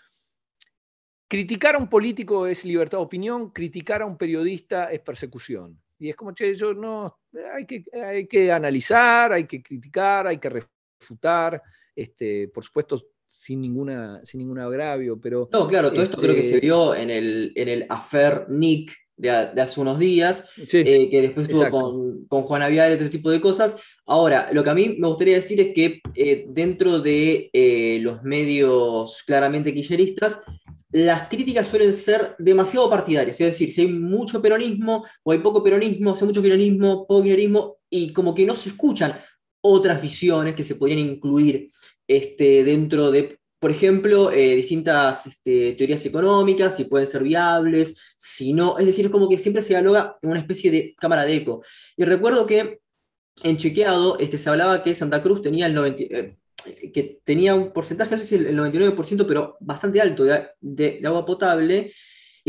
criticar a un político es libertad de opinión, criticar a un periodista es persecución. Y es como, che, yo no, hay que, hay que analizar, hay que criticar, hay que refutar. Este, por supuesto, sin, ninguna, sin ningún agravio, pero... No, claro, todo esto creo que se este vio en el, en el Affair Nick de, hace unos días, eh, que después estuvo con, con Juana Vial y otro tipo de cosas. Ahora, lo que a mí me gustaría decir es que eh, dentro de eh, los medios claramente kirchneristas, las críticas suelen ser demasiado partidarias, es decir, si hay mucho peronismo o hay poco peronismo, si hay mucho kirchnerismo, poco kirchnerismo, y como que no se escuchan otras visiones que se podrían incluir este, dentro de, por ejemplo, eh, distintas este, teorías económicas, si pueden ser viables, si no, es decir, es como que siempre se dialoga en una especie de cámara de eco. Y recuerdo que en Chequeado este, se hablaba que Santa Cruz tenía el 90, eh, que tenía un porcentaje, no sé si el 99%, pero bastante alto de agua potable,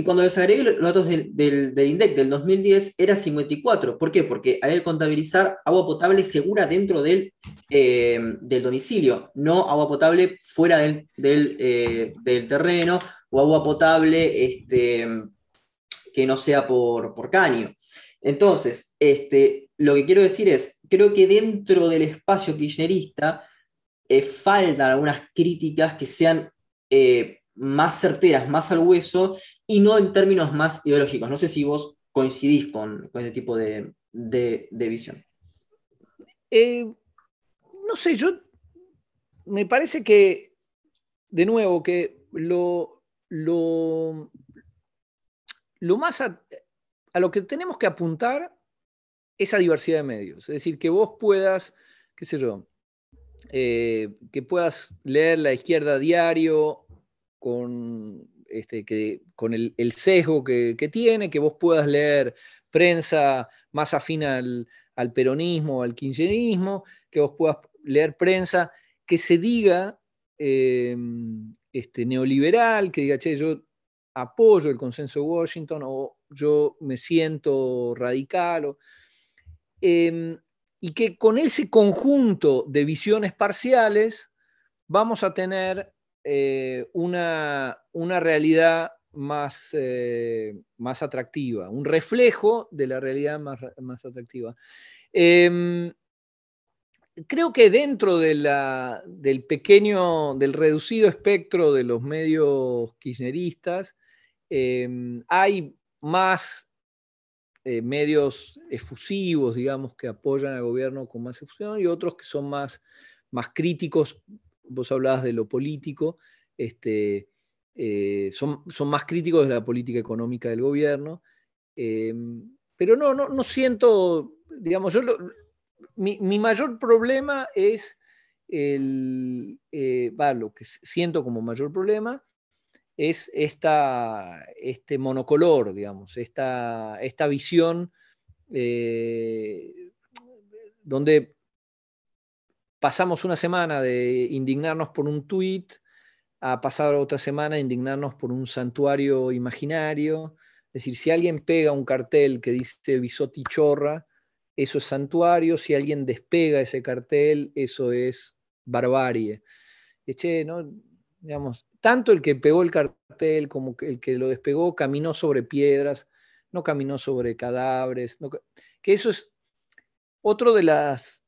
y cuando les agregué los datos del, INDEC del 2010 era 54. ¿Por qué? Porque hay que contabilizar agua potable segura dentro del, eh, del domicilio, no agua potable fuera del, eh, terreno o agua potable este, que no sea por, por caño. Entonces, este, lo que quiero decir es, creo que dentro del espacio kirchnerista eh, faltan algunas críticas que sean más certeras, más al hueso y no en términos más ideológicos. No sé si vos coincidís con, con este tipo de, visión. Eh, no sé, yo me parece que, de nuevo, que lo, lo, lo más a, lo que tenemos que apuntar es a diversidad de medios. Es decir, que vos puedas, qué sé yo, eh, que puedas leer la izquierda diario con, este, que, con el, sesgo que, tiene, que vos puedas leer prensa más afín al, peronismo, al kirchnerismo, que vos puedas leer prensa que se diga em, este, neoliberal, que diga, che, yo apoyo el consenso de Washington o yo me siento radical. Em, y que con ese conjunto de visiones parciales vamos a tener eh, una, una, realidad más, eh, más atractiva, un reflejo de la realidad más, más atractiva. Em, creo que dentro de la, del pequeño, del reducido espectro de los medios kirchneristas, em, hay más eh, medios efusivos, digamos, que apoyan al gobierno con más efusión y otros que son más, más críticos. Vos hablabas de lo político, este, eh, son, son, más críticos de la política económica del gobierno, eh, pero no, no, no, siento, digamos, yo mi, mayor problema es el, eh, lo que siento como mayor problema es esta, este monocolor, digamos, esta, esta visión eh, donde pasamos una semana de indignarnos por un tuit a pasar otra semana a indignarnos por un santuario imaginario. Es decir, si alguien pega un cartel que dice Bisotti Chorra, eso es santuario, si alguien despega ese cartel, eso es barbarie. Eche, ¿no? Digamos, tanto el que pegó el cartel como el que lo despegó caminó sobre piedras, no caminó sobre cadáveres, que eso es otro de las,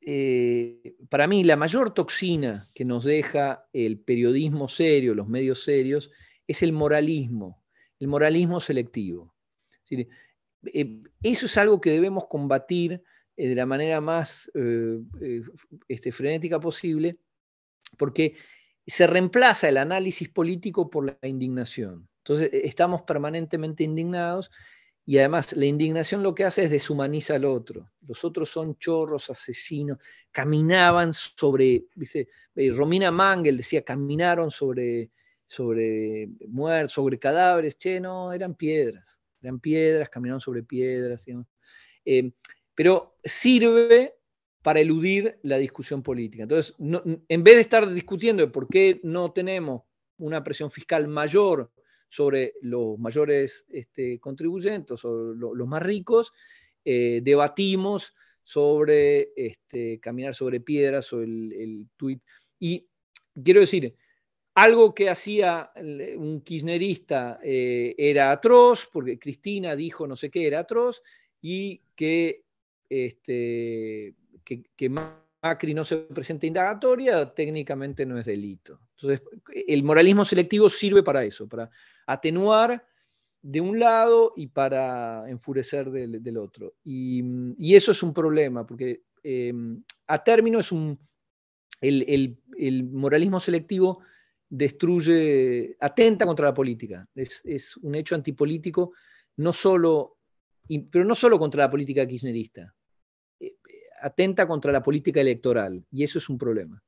eh, para mí, la mayor toxina que nos deja el periodismo serio, los medios serios, es el moralismo, el moralismo selectivo. Eh, eso es algo que debemos combatir eh, de la manera más este, frenética posible, porque se reemplaza el análisis político por la indignación. Entonces, e, estamos permanentemente indignados y además la indignación lo que hace es deshumaniza al otro. Los otros son chorros, asesinos, caminaban sobre, eh, Romina Mangel decía, caminaron sobre, sobre muertos, sobre cadáveres, che, no, eran piedras, eran piedras, caminaron sobre piedras. Eh, pero sirve para eludir la discusión política. Entonces, en vez de estar discutiendo de por qué no tenemos una presión fiscal mayor sobre los mayores este, contribuyentes o los más ricos, eh, debatimos sobre este, caminar sobre piedras o el, el tuit. Y quiero decir, algo que hacía un kirchnerista eh, era atroz, porque Cristina dijo no sé qué era atroz, y que este, que, Macri no se presente indagatoria, técnicamente no es delito. Entonces, el moralismo selectivo sirve para eso, para atenuar de un lado y para enfurecer del, otro. Y, eso es un problema, porque eh, a término es un, el, moralismo selectivo destruye, atenta contra la política, es, un hecho antipolítico, no solo, pero no solo contra la política kirchnerista, atenta contra la política electoral y eso es un problema.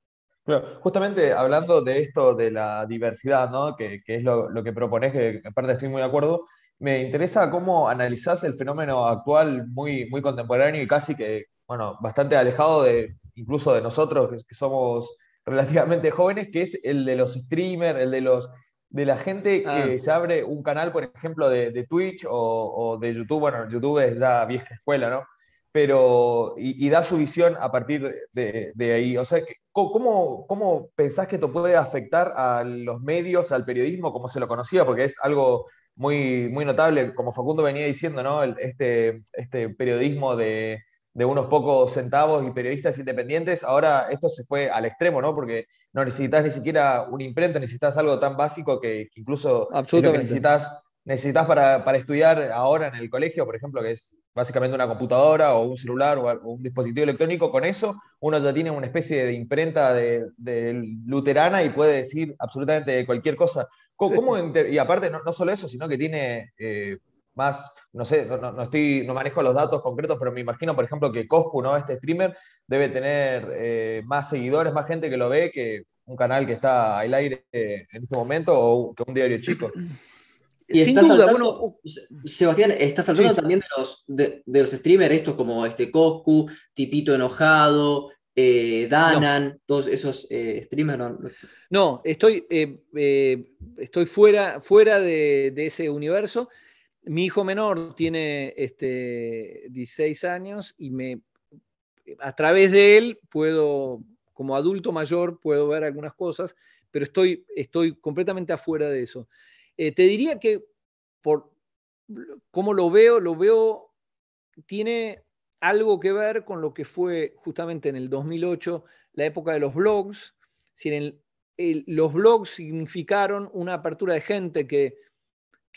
justamente hablando de esto de la diversidad, ¿no? que, es lo, que propones, que en parte estoy muy de acuerdo, me interesa cómo analizás el fenómeno actual muy, muy contemporáneo y casi que, bueno, bastante alejado de incluso de nosotros que, somos relativamente jóvenes, que es el de los streamers, el de los de la gente que ah. se abre un canal, por ejemplo, de, Twitch o, o, de YouTube. Bueno, YouTube es ya vieja escuela, ¿no? Pero y, da su visión a partir de, ahí. O sea, ¿cómo, ¿cómo, pensás que esto puede afectar a los medios, al periodismo, como se lo conocía? Porque es algo muy, muy notable, como Facundo venía diciendo, ¿no? este, este periodismo de, unos pocos centavos y periodistas independientes, ahora esto se fue al extremo, ¿no? Porque no necesitas ni siquiera un imprenta, necesitas algo tan básico que, incluso necesitas, necesitas para, para, estudiar ahora en el colegio, por ejemplo, que es básicamente una computadora o un celular o, un dispositivo electrónico, con eso uno ya tiene una especie de imprenta de, luterana y puede decir absolutamente cualquier cosa. ¿Cómo, y aparte, no, solo eso, sino que tiene eh, más, no sé, no, estoy, no manejo los datos concretos, pero me imagino, por ejemplo, que Coscu, ¿no? este streamer, debe tener eh, más seguidores, más gente que lo ve que un canal que está al aire en este momento o que un diario chico. Y Sin duda, bueno, Sebastián, estás hablando también de los, de, los streamers, estos como este Coscu, Tipito Enojado, eh, Danan, todos esos eh, streamers. No, estoy, eh, estoy fuera, fuera de, ese universo. Mi hijo menor tiene este, 16 años y me, a través de él puedo, como adulto mayor, puedo ver algunas cosas, pero estoy, estoy completamente afuera de eso. Eh, te diría que por cómo lo veo, lo veo, tiene algo que ver con lo que fue justamente en el 2008 la época de los blogs. Si los blogs significaron una apertura de gente que,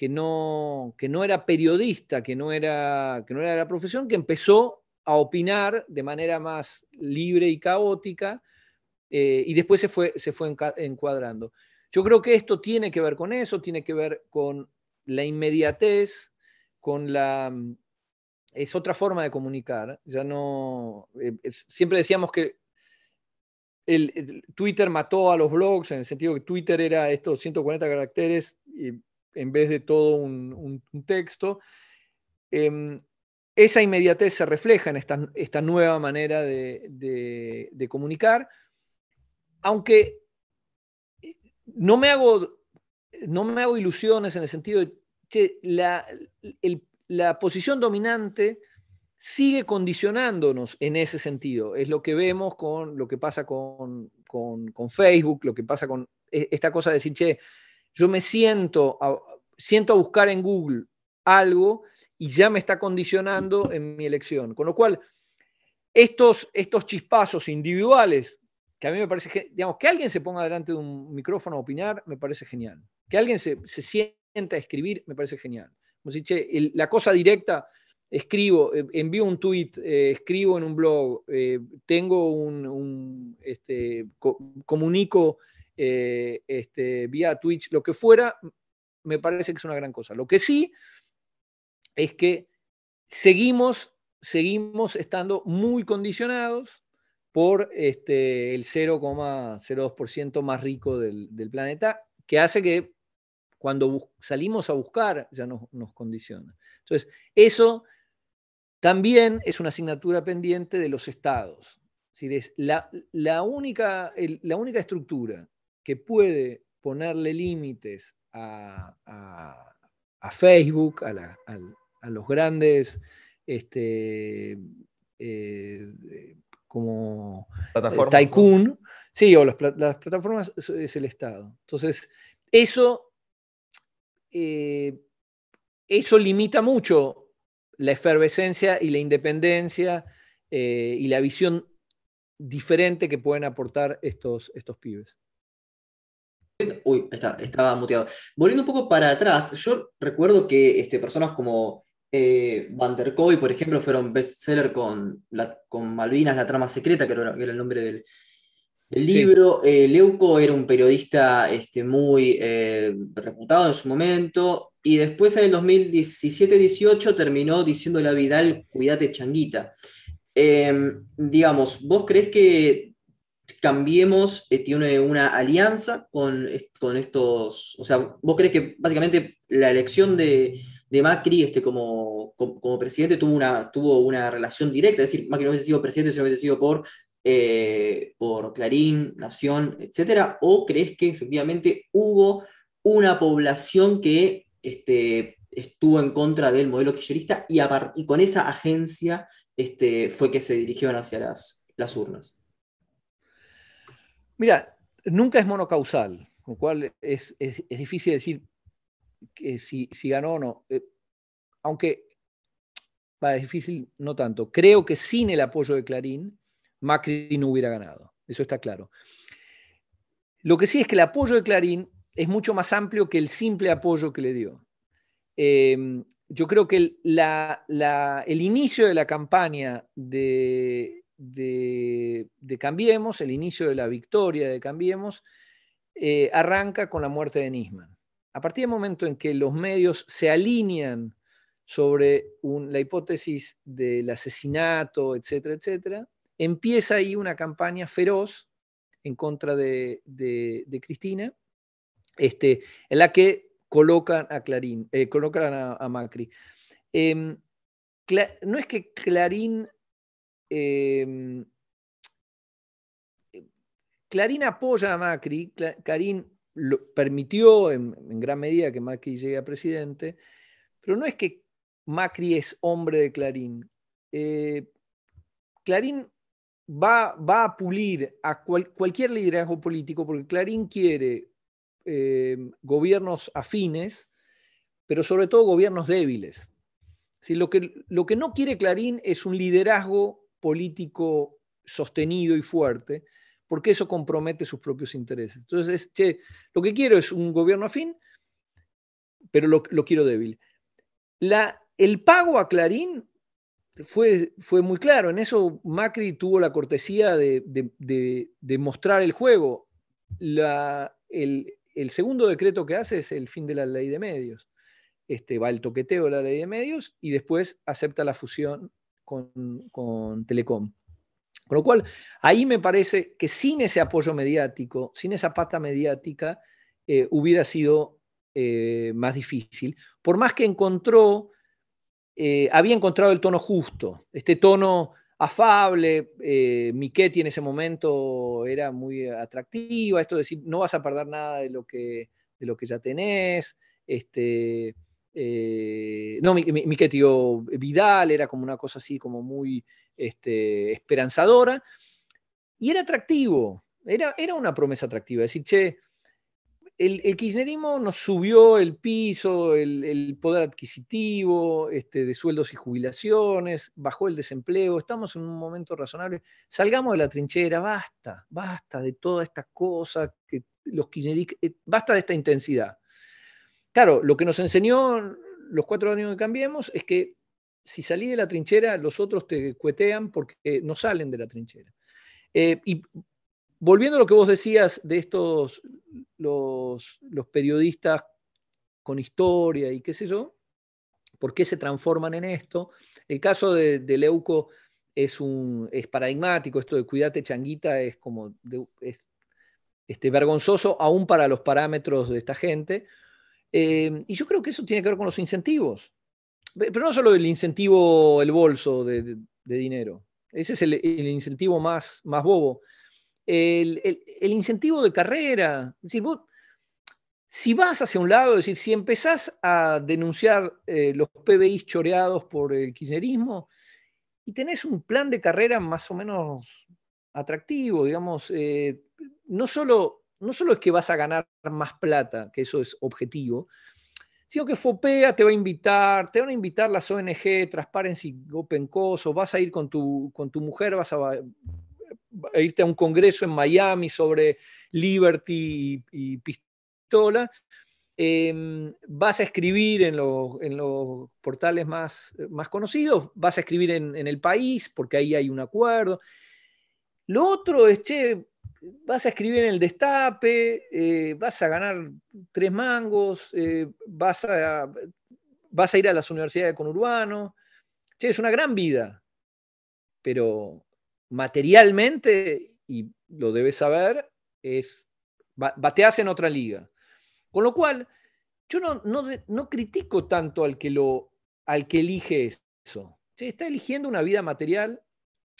no, era periodista, que no era, de la profesión, que empezó a opinar de manera más libre y caótica eh, y después se fue encuadrando. Yo creo que esto tiene que ver con eso, tiene que ver con la inmediatez, con la, es otra forma de comunicar. Ya no. Eh, siempre decíamos que el, Twitter mató a los blogs en el sentido que Twitter era estos 140 caracteres en vez de todo un, texto. Em, esa inmediatez se refleja en esta, nueva manera de, comunicar, aunque no me hago, no me hago ilusiones en el sentido de la, la posición dominante sigue condicionándonos en ese sentido. Es lo que vemos con lo que pasa con, Facebook, lo que pasa con e, esta cosa de decir, che, yo me siento a, siento a buscar en Google algo y ya me está condicionando en mi elección. Con lo cual, estos, estos chispazos individuales, que a mí me parece que, digamos, que alguien se ponga delante de un micrófono a opinar, me parece genial. Que alguien se, se sienta a escribir, me parece genial. Como si, che, la cosa directa, escribo, eh, envío un tweet, eh, escribo en un blog, eh, tengo un, este, comunico este, vía Twitch, lo que fuera, me parece que es una gran cosa. Lo que sí es que seguimos, seguimos estando muy condicionados por este, el 0,02% más rico del, planeta, que hace que cuando salimos a buscar ya nos, condiciona. Entonces, eso también es una asignatura pendiente de los estados. Es la, la, única, la única estructura que puede ponerle límites a, Facebook, a, los grandes este, eh, como eh, Tycoon, sí, o las, plataformas es el Estado. Entonces, eso, eh, eso limita mucho la efervescencia y la independencia eh, y la visión diferente que pueden aportar estos, estos pibes. Uy, está, estaba muteado. Volviendo un poco para atrás, yo recuerdo que este, personas como eh, Van der Koy, por ejemplo, fueron bestseller con, con Malvinas, la trama secreta, que era, el nombre del, libro. Eh, Leuco era un periodista este, muy eh, reputado en su momento. Y después en el 2017-18 terminó diciéndole a Vidal, cuídate changuita. Em, digamos, ¿vos crees que Cambiemos eh, tiene una alianza con, con, estos, o sea, ¿vos crees que básicamente la elección de, Macri este, como, como, presidente tuvo una, tuvo una relación directa? Es decir, Macri no hubiese sido presidente si hubiese sido por, eh, por Clarín, Nación, etcétera, ¿O crees que efectivamente hubo una población que este, estuvo en contra del modelo kirchnerista y, con esa agencia este, fue que se dirigieron hacia las, las urnas. Mira, nunca es monocausal, con lo cual es, difícil decir que si, ganó o no. Eh, aunque es difícil, no tanto. Creo que sin el apoyo de Clarín, Macri no hubiera ganado. Eso está claro. Lo que sí es que el apoyo de Clarín es mucho más amplio que el simple apoyo que le dio. Em, yo creo que el, inicio de la campaña de, Cambiemos, el inicio de la victoria de Cambiemos, eh, arranca con la muerte de Nisman. A partir del momento en que los medios se alinean sobre la hipótesis del asesinato, etcétera, etcétera, empieza ahí una campaña feroz en contra de Cristina este, en la que colocan a Clarín, eh, a, Macri. Em, no es que Clarín em, Clarín apoya a Macri, Clarín permitió en, gran medida que Macri llegue a presidente, pero no es que Macri es hombre de Clarín. Eh, Clarín va, va, a pulir a cualquier liderazgo político porque Clarín quiere eh, gobiernos afines, pero sobre todo gobiernos débiles. Si lo, que, lo que no quiere Clarín es un liderazgo político sostenido y fuerte, porque eso compromete sus propios intereses. Entonces, che, lo que quiero es un gobierno afín, pero lo, quiero débil. La, el pago a Clarín fue, fue, muy claro. En eso Macri tuvo la cortesía de, de mostrar el juego. La, el, el segundo decreto que hace es el fin de la ley de medios. este, va el toqueteo de la ley de medios y después acepta la fusión con, Telecom. Con lo cual, ahí me parece que sin ese apoyo mediático, sin esa pata mediática, eh, hubiera sido eh, más difícil. Por más que encontró, eh, había encontrado el tono justo, este tono afable, Miquetti en ese momento era muy atractiva, esto de decir, no vas a perder nada de lo que, de lo que ya tenés, este, eh, no, Miquetti o Vidal era como una cosa así, como muy este, esperanzadora, y era atractivo, era, una promesa atractiva, decir, che, el, kirchnerismo nos subió el piso, el, poder adquisitivo este, de sueldos y jubilaciones, bajó el desempleo, estamos en un momento razonable. Salgamos de la trinchera, basta, basta de toda esta cosa, que los kirchneristas, eh, basta de esta intensidad. Claro, lo que nos enseñó los cuatro años que cambiemos es que si salí de la trinchera, los otros te cuetean porque no salen de la trinchera. Eh, y volviendo a lo que vos decías de estos, los, periodistas con historia y qué sé yo, ¿por qué se transforman en esto? El caso de, Leuco es, un, es paradigmático, esto de cuídate changuita es como este, vergonzoso aún para los parámetros de esta gente. Eh, y yo creo que eso tiene que ver con los incentivos. Pero no solo el incentivo, el bolso de, dinero. Ese es el, el, incentivo más, más bobo el, incentivo de carrera. si vas hacia un lado, es decir, si empezás a denunciar eh, los PBI choreados por el kirchnerismo y tenés un plan de carrera más o menos atractivo, digamos, eh, no, solo, no solo es que vas a ganar más plata, que eso es objetivo, sino que FOPEA te va a invitar, te van a invitar las ONG, Transparency Open Coso, vas a ir con tu, con tu mujer, vas a, irte a un congreso en Miami sobre Liberty y, pistola, em, vas a escribir en, los portales más, más, conocidos, vas a escribir en, el país, porque ahí hay un acuerdo. Lo otro es, che, vas a escribir en el destape, eh, vas a ganar tres mangos, eh, vas, a, vas a ir a las universidades de conurbano. Che, es una gran vida, pero materialmente, y lo debes saber, es bateas en otra liga. Con lo cual, yo no, no, critico tanto al que, lo, al que elige eso. Se está eligiendo una vida material,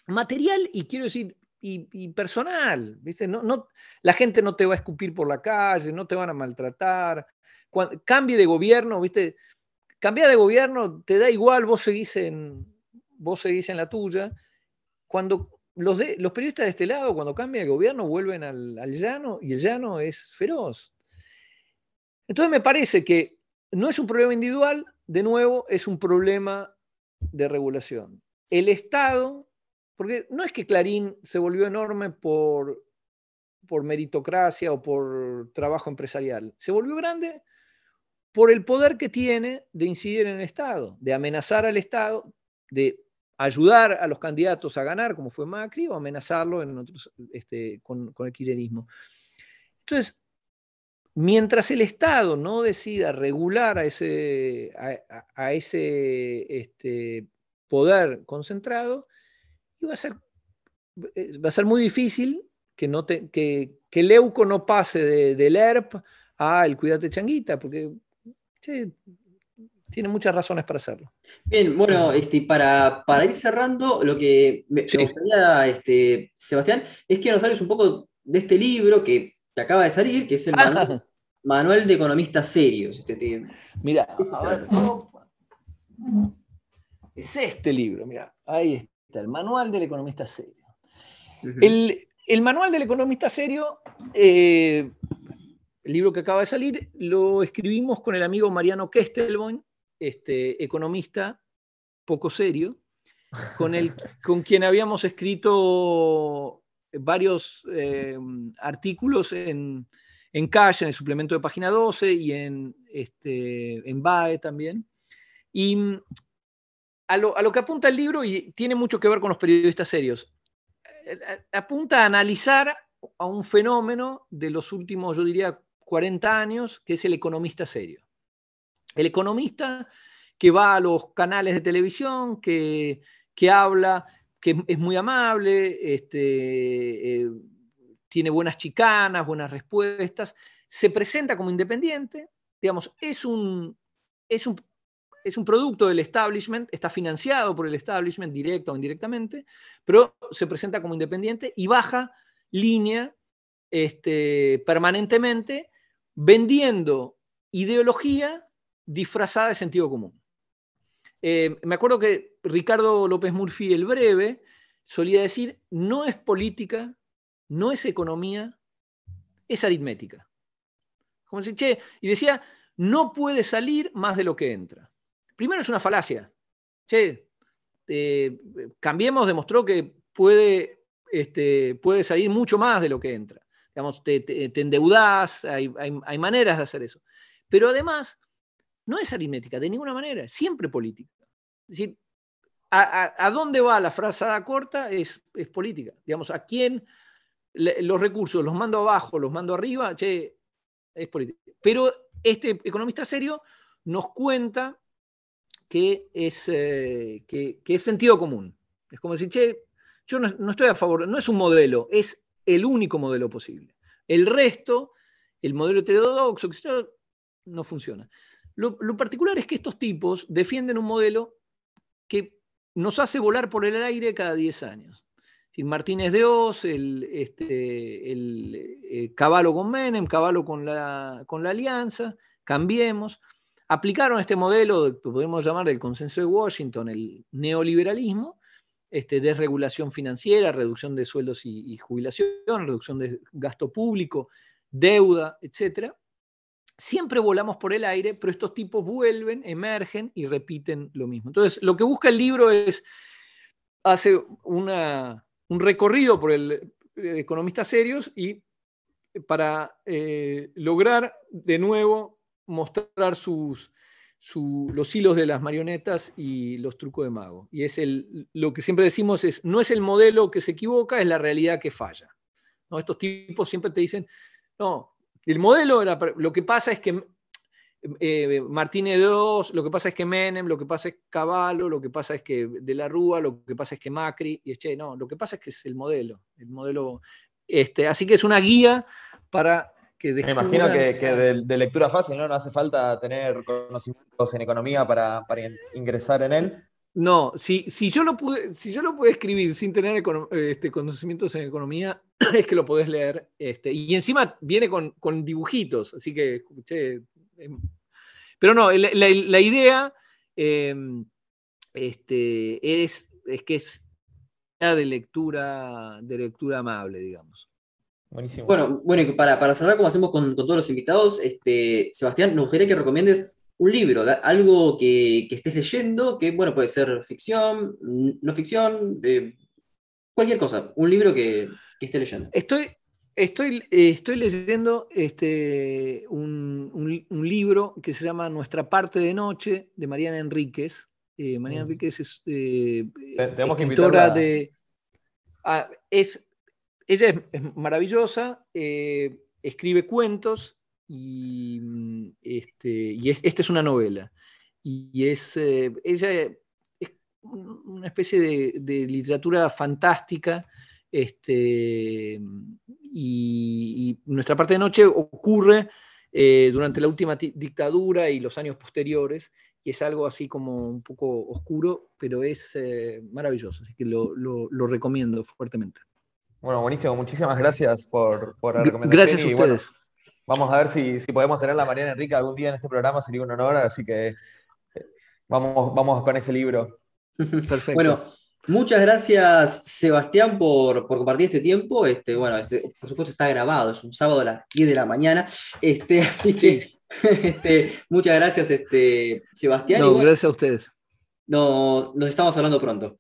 material y quiero decir, y, personal. ¿viste? No, no, la gente no te va a escupir por la calle, no te van a maltratar. Cuando, cambie de gobierno, ¿viste? Cambia de gobierno, te da igual, vos seguís en, vos seguís en la tuya. Cuando los, los periodistas de este lado, cuando cambia de gobierno, vuelven al, llano y el llano es feroz. Entonces me parece que no es un problema individual, de nuevo, es un problema de regulación. El Estado, porque no es que Clarín se volvió enorme por, por meritocracia o por trabajo empresarial, se volvió grande por el poder que tiene de incidir en el Estado, de amenazar al Estado, de ayudar a los candidatos a ganar, como fue Macri, o amenazarlo este, con, el kirchnerismo. Entonces, mientras el Estado no decida regular a ese, a, ese este, poder concentrado, va a, ser, eh, va a ser muy difícil que, no que, que el EUCO no pase de, del ERP a el Cuídate Changuita, porque tiene muchas razones para hacerlo. Bien, bueno, este, para, ir cerrando, lo que me, gustaría, este, Sebastián, es que nos hables un poco de este libro que, acaba de salir, que es el manual, de economistas serios. Este, mira, a ver, es este libro, mira, ahí el manual del economista serio. el, manual del economista serio, eh, el libro que acaba de salir, lo escribimos con el amigo Mariano Kestelboin, este, economista poco serio, con, el, con quien habíamos escrito varios eh, artículos en, en Cash, en el suplemento de página 12 y en, este, en BAE también. Y a lo, a lo, que apunta el libro, y tiene mucho que ver con los periodistas serios, eh, apunta a analizar a un fenómeno de los últimos, yo diría, 40 años, que es el economista serio. El economista que va a los canales de televisión, que, habla, que es muy amable, este, eh, tiene buenas chicanas, buenas respuestas, se presenta como independiente, digamos, es un, es un, es un producto del establishment, está financiado por el establishment directo o indirectamente, pero se presenta como independiente y baja línea este, permanentemente vendiendo ideología disfrazada de sentido común. Eh, me acuerdo que Ricardo López Murphy, el breve, solía decir, no es política, no es economía, es aritmética. Como si, che, y decía, no puede salir más de lo que entra. Primero es una falacia. Che, eh, Cambiemos demostró que puede, este, puede salir mucho más de lo que entra. Digamos, te, endeudás, hay, maneras de hacer eso. Pero además, no es aritmética, de ninguna manera, es siempre política. Es decir, a, dónde va la frazada corta es, es, política. Digamos, a quién los recursos los mando abajo, los mando arriba, che, es política. Pero este economista serio nos cuenta que es, eh, que, es sentido común. Es como decir, che, yo no, estoy a favor, no es un modelo, es el único modelo posible. El resto, el modelo heterodoxo, no funciona. Lo, particular es que estos tipos defienden un modelo que nos hace volar por el aire cada 10 años. Martínez de Oz, el, este, el eh, Caballo con Menem, Caballo con la, con la Alianza, Cambiemos, aplicaron este modelo, que podemos llamar del consenso de Washington, el neoliberalismo, este, desregulación financiera, reducción de sueldos y, jubilación, reducción de gasto público, deuda, etcétera siempre volamos por el aire, pero estos tipos vuelven, emergen y repiten lo mismo. Entonces, lo que busca el libro es, hace un recorrido por el eh, economistas serios y para eh, lograr de nuevo mostrar sus, los hilos de las marionetas y los trucos de mago. Y es el, lo que siempre decimos es, no es el modelo que se equivoca, es la realidad que falla. ¿no? Estos tipos siempre te dicen, no, el modelo era, lo que pasa es que eh, Martínez II, lo que pasa es que Menem, lo que pasa es Caballo, lo que pasa es que De la Rúa, lo que pasa es que Macri, y che, no, lo que pasa es que es el modelo, el modelo, este, así que es una guía para que Me imagino que, de, lectura fácil, ¿no? No hace falta tener conocimientos en economía para, para ingresar en él. No, si, si, yo lo pude, si yo lo pude escribir sin tener este, conocimientos en economía, es que lo podés leer. Este, y encima viene con, dibujitos, así que escuché. Em, pero no, la, idea em, este, es, es que es de lectura, de lectura amable, digamos. Buenísimo. Bueno, bueno y para, para cerrar, como hacemos con, con, todos los invitados, este, Sebastián, nos gustaría que recomiendes un libro, algo que, estés leyendo, que bueno, puede ser ficción, no ficción, cualquier cosa, un libro que, estés leyendo. Estoy, estoy, estoy leyendo este, un, libro que se llama Nuestra parte de noche, de Mariana Enríquez. Eh, Mariana mm. Enríquez es eh, Tenemos escritora de... Ah, es, ella es, maravillosa, eh, escribe cuentos, y, mm, este, y esta es una novela. Y es, eh, ella es una especie de, literatura fantástica. Este, y, nuestra parte de noche ocurre eh, durante la última dictadura y los años posteriores, y es algo así como un poco oscuro, pero es maravilloso, así que lo, lo, recomiendo fuertemente. Bueno, buenísimo, muchísimas gracias por, por la recomendación. Gracias a ustedes. Vamos a ver si, podemos tener la Mariana Enrique algún día en este programa, sería un honor, así que eh, vamos, vamos con ese libro. Perfecto. Bueno, muchas gracias Sebastián por, compartir este tiempo. Este, bueno, este, por supuesto está grabado, es un sábado a las 10 de la mañana, este, así que este, muchas gracias este, Sebastián. No, gracias a ustedes. No, nos estamos hablando pronto.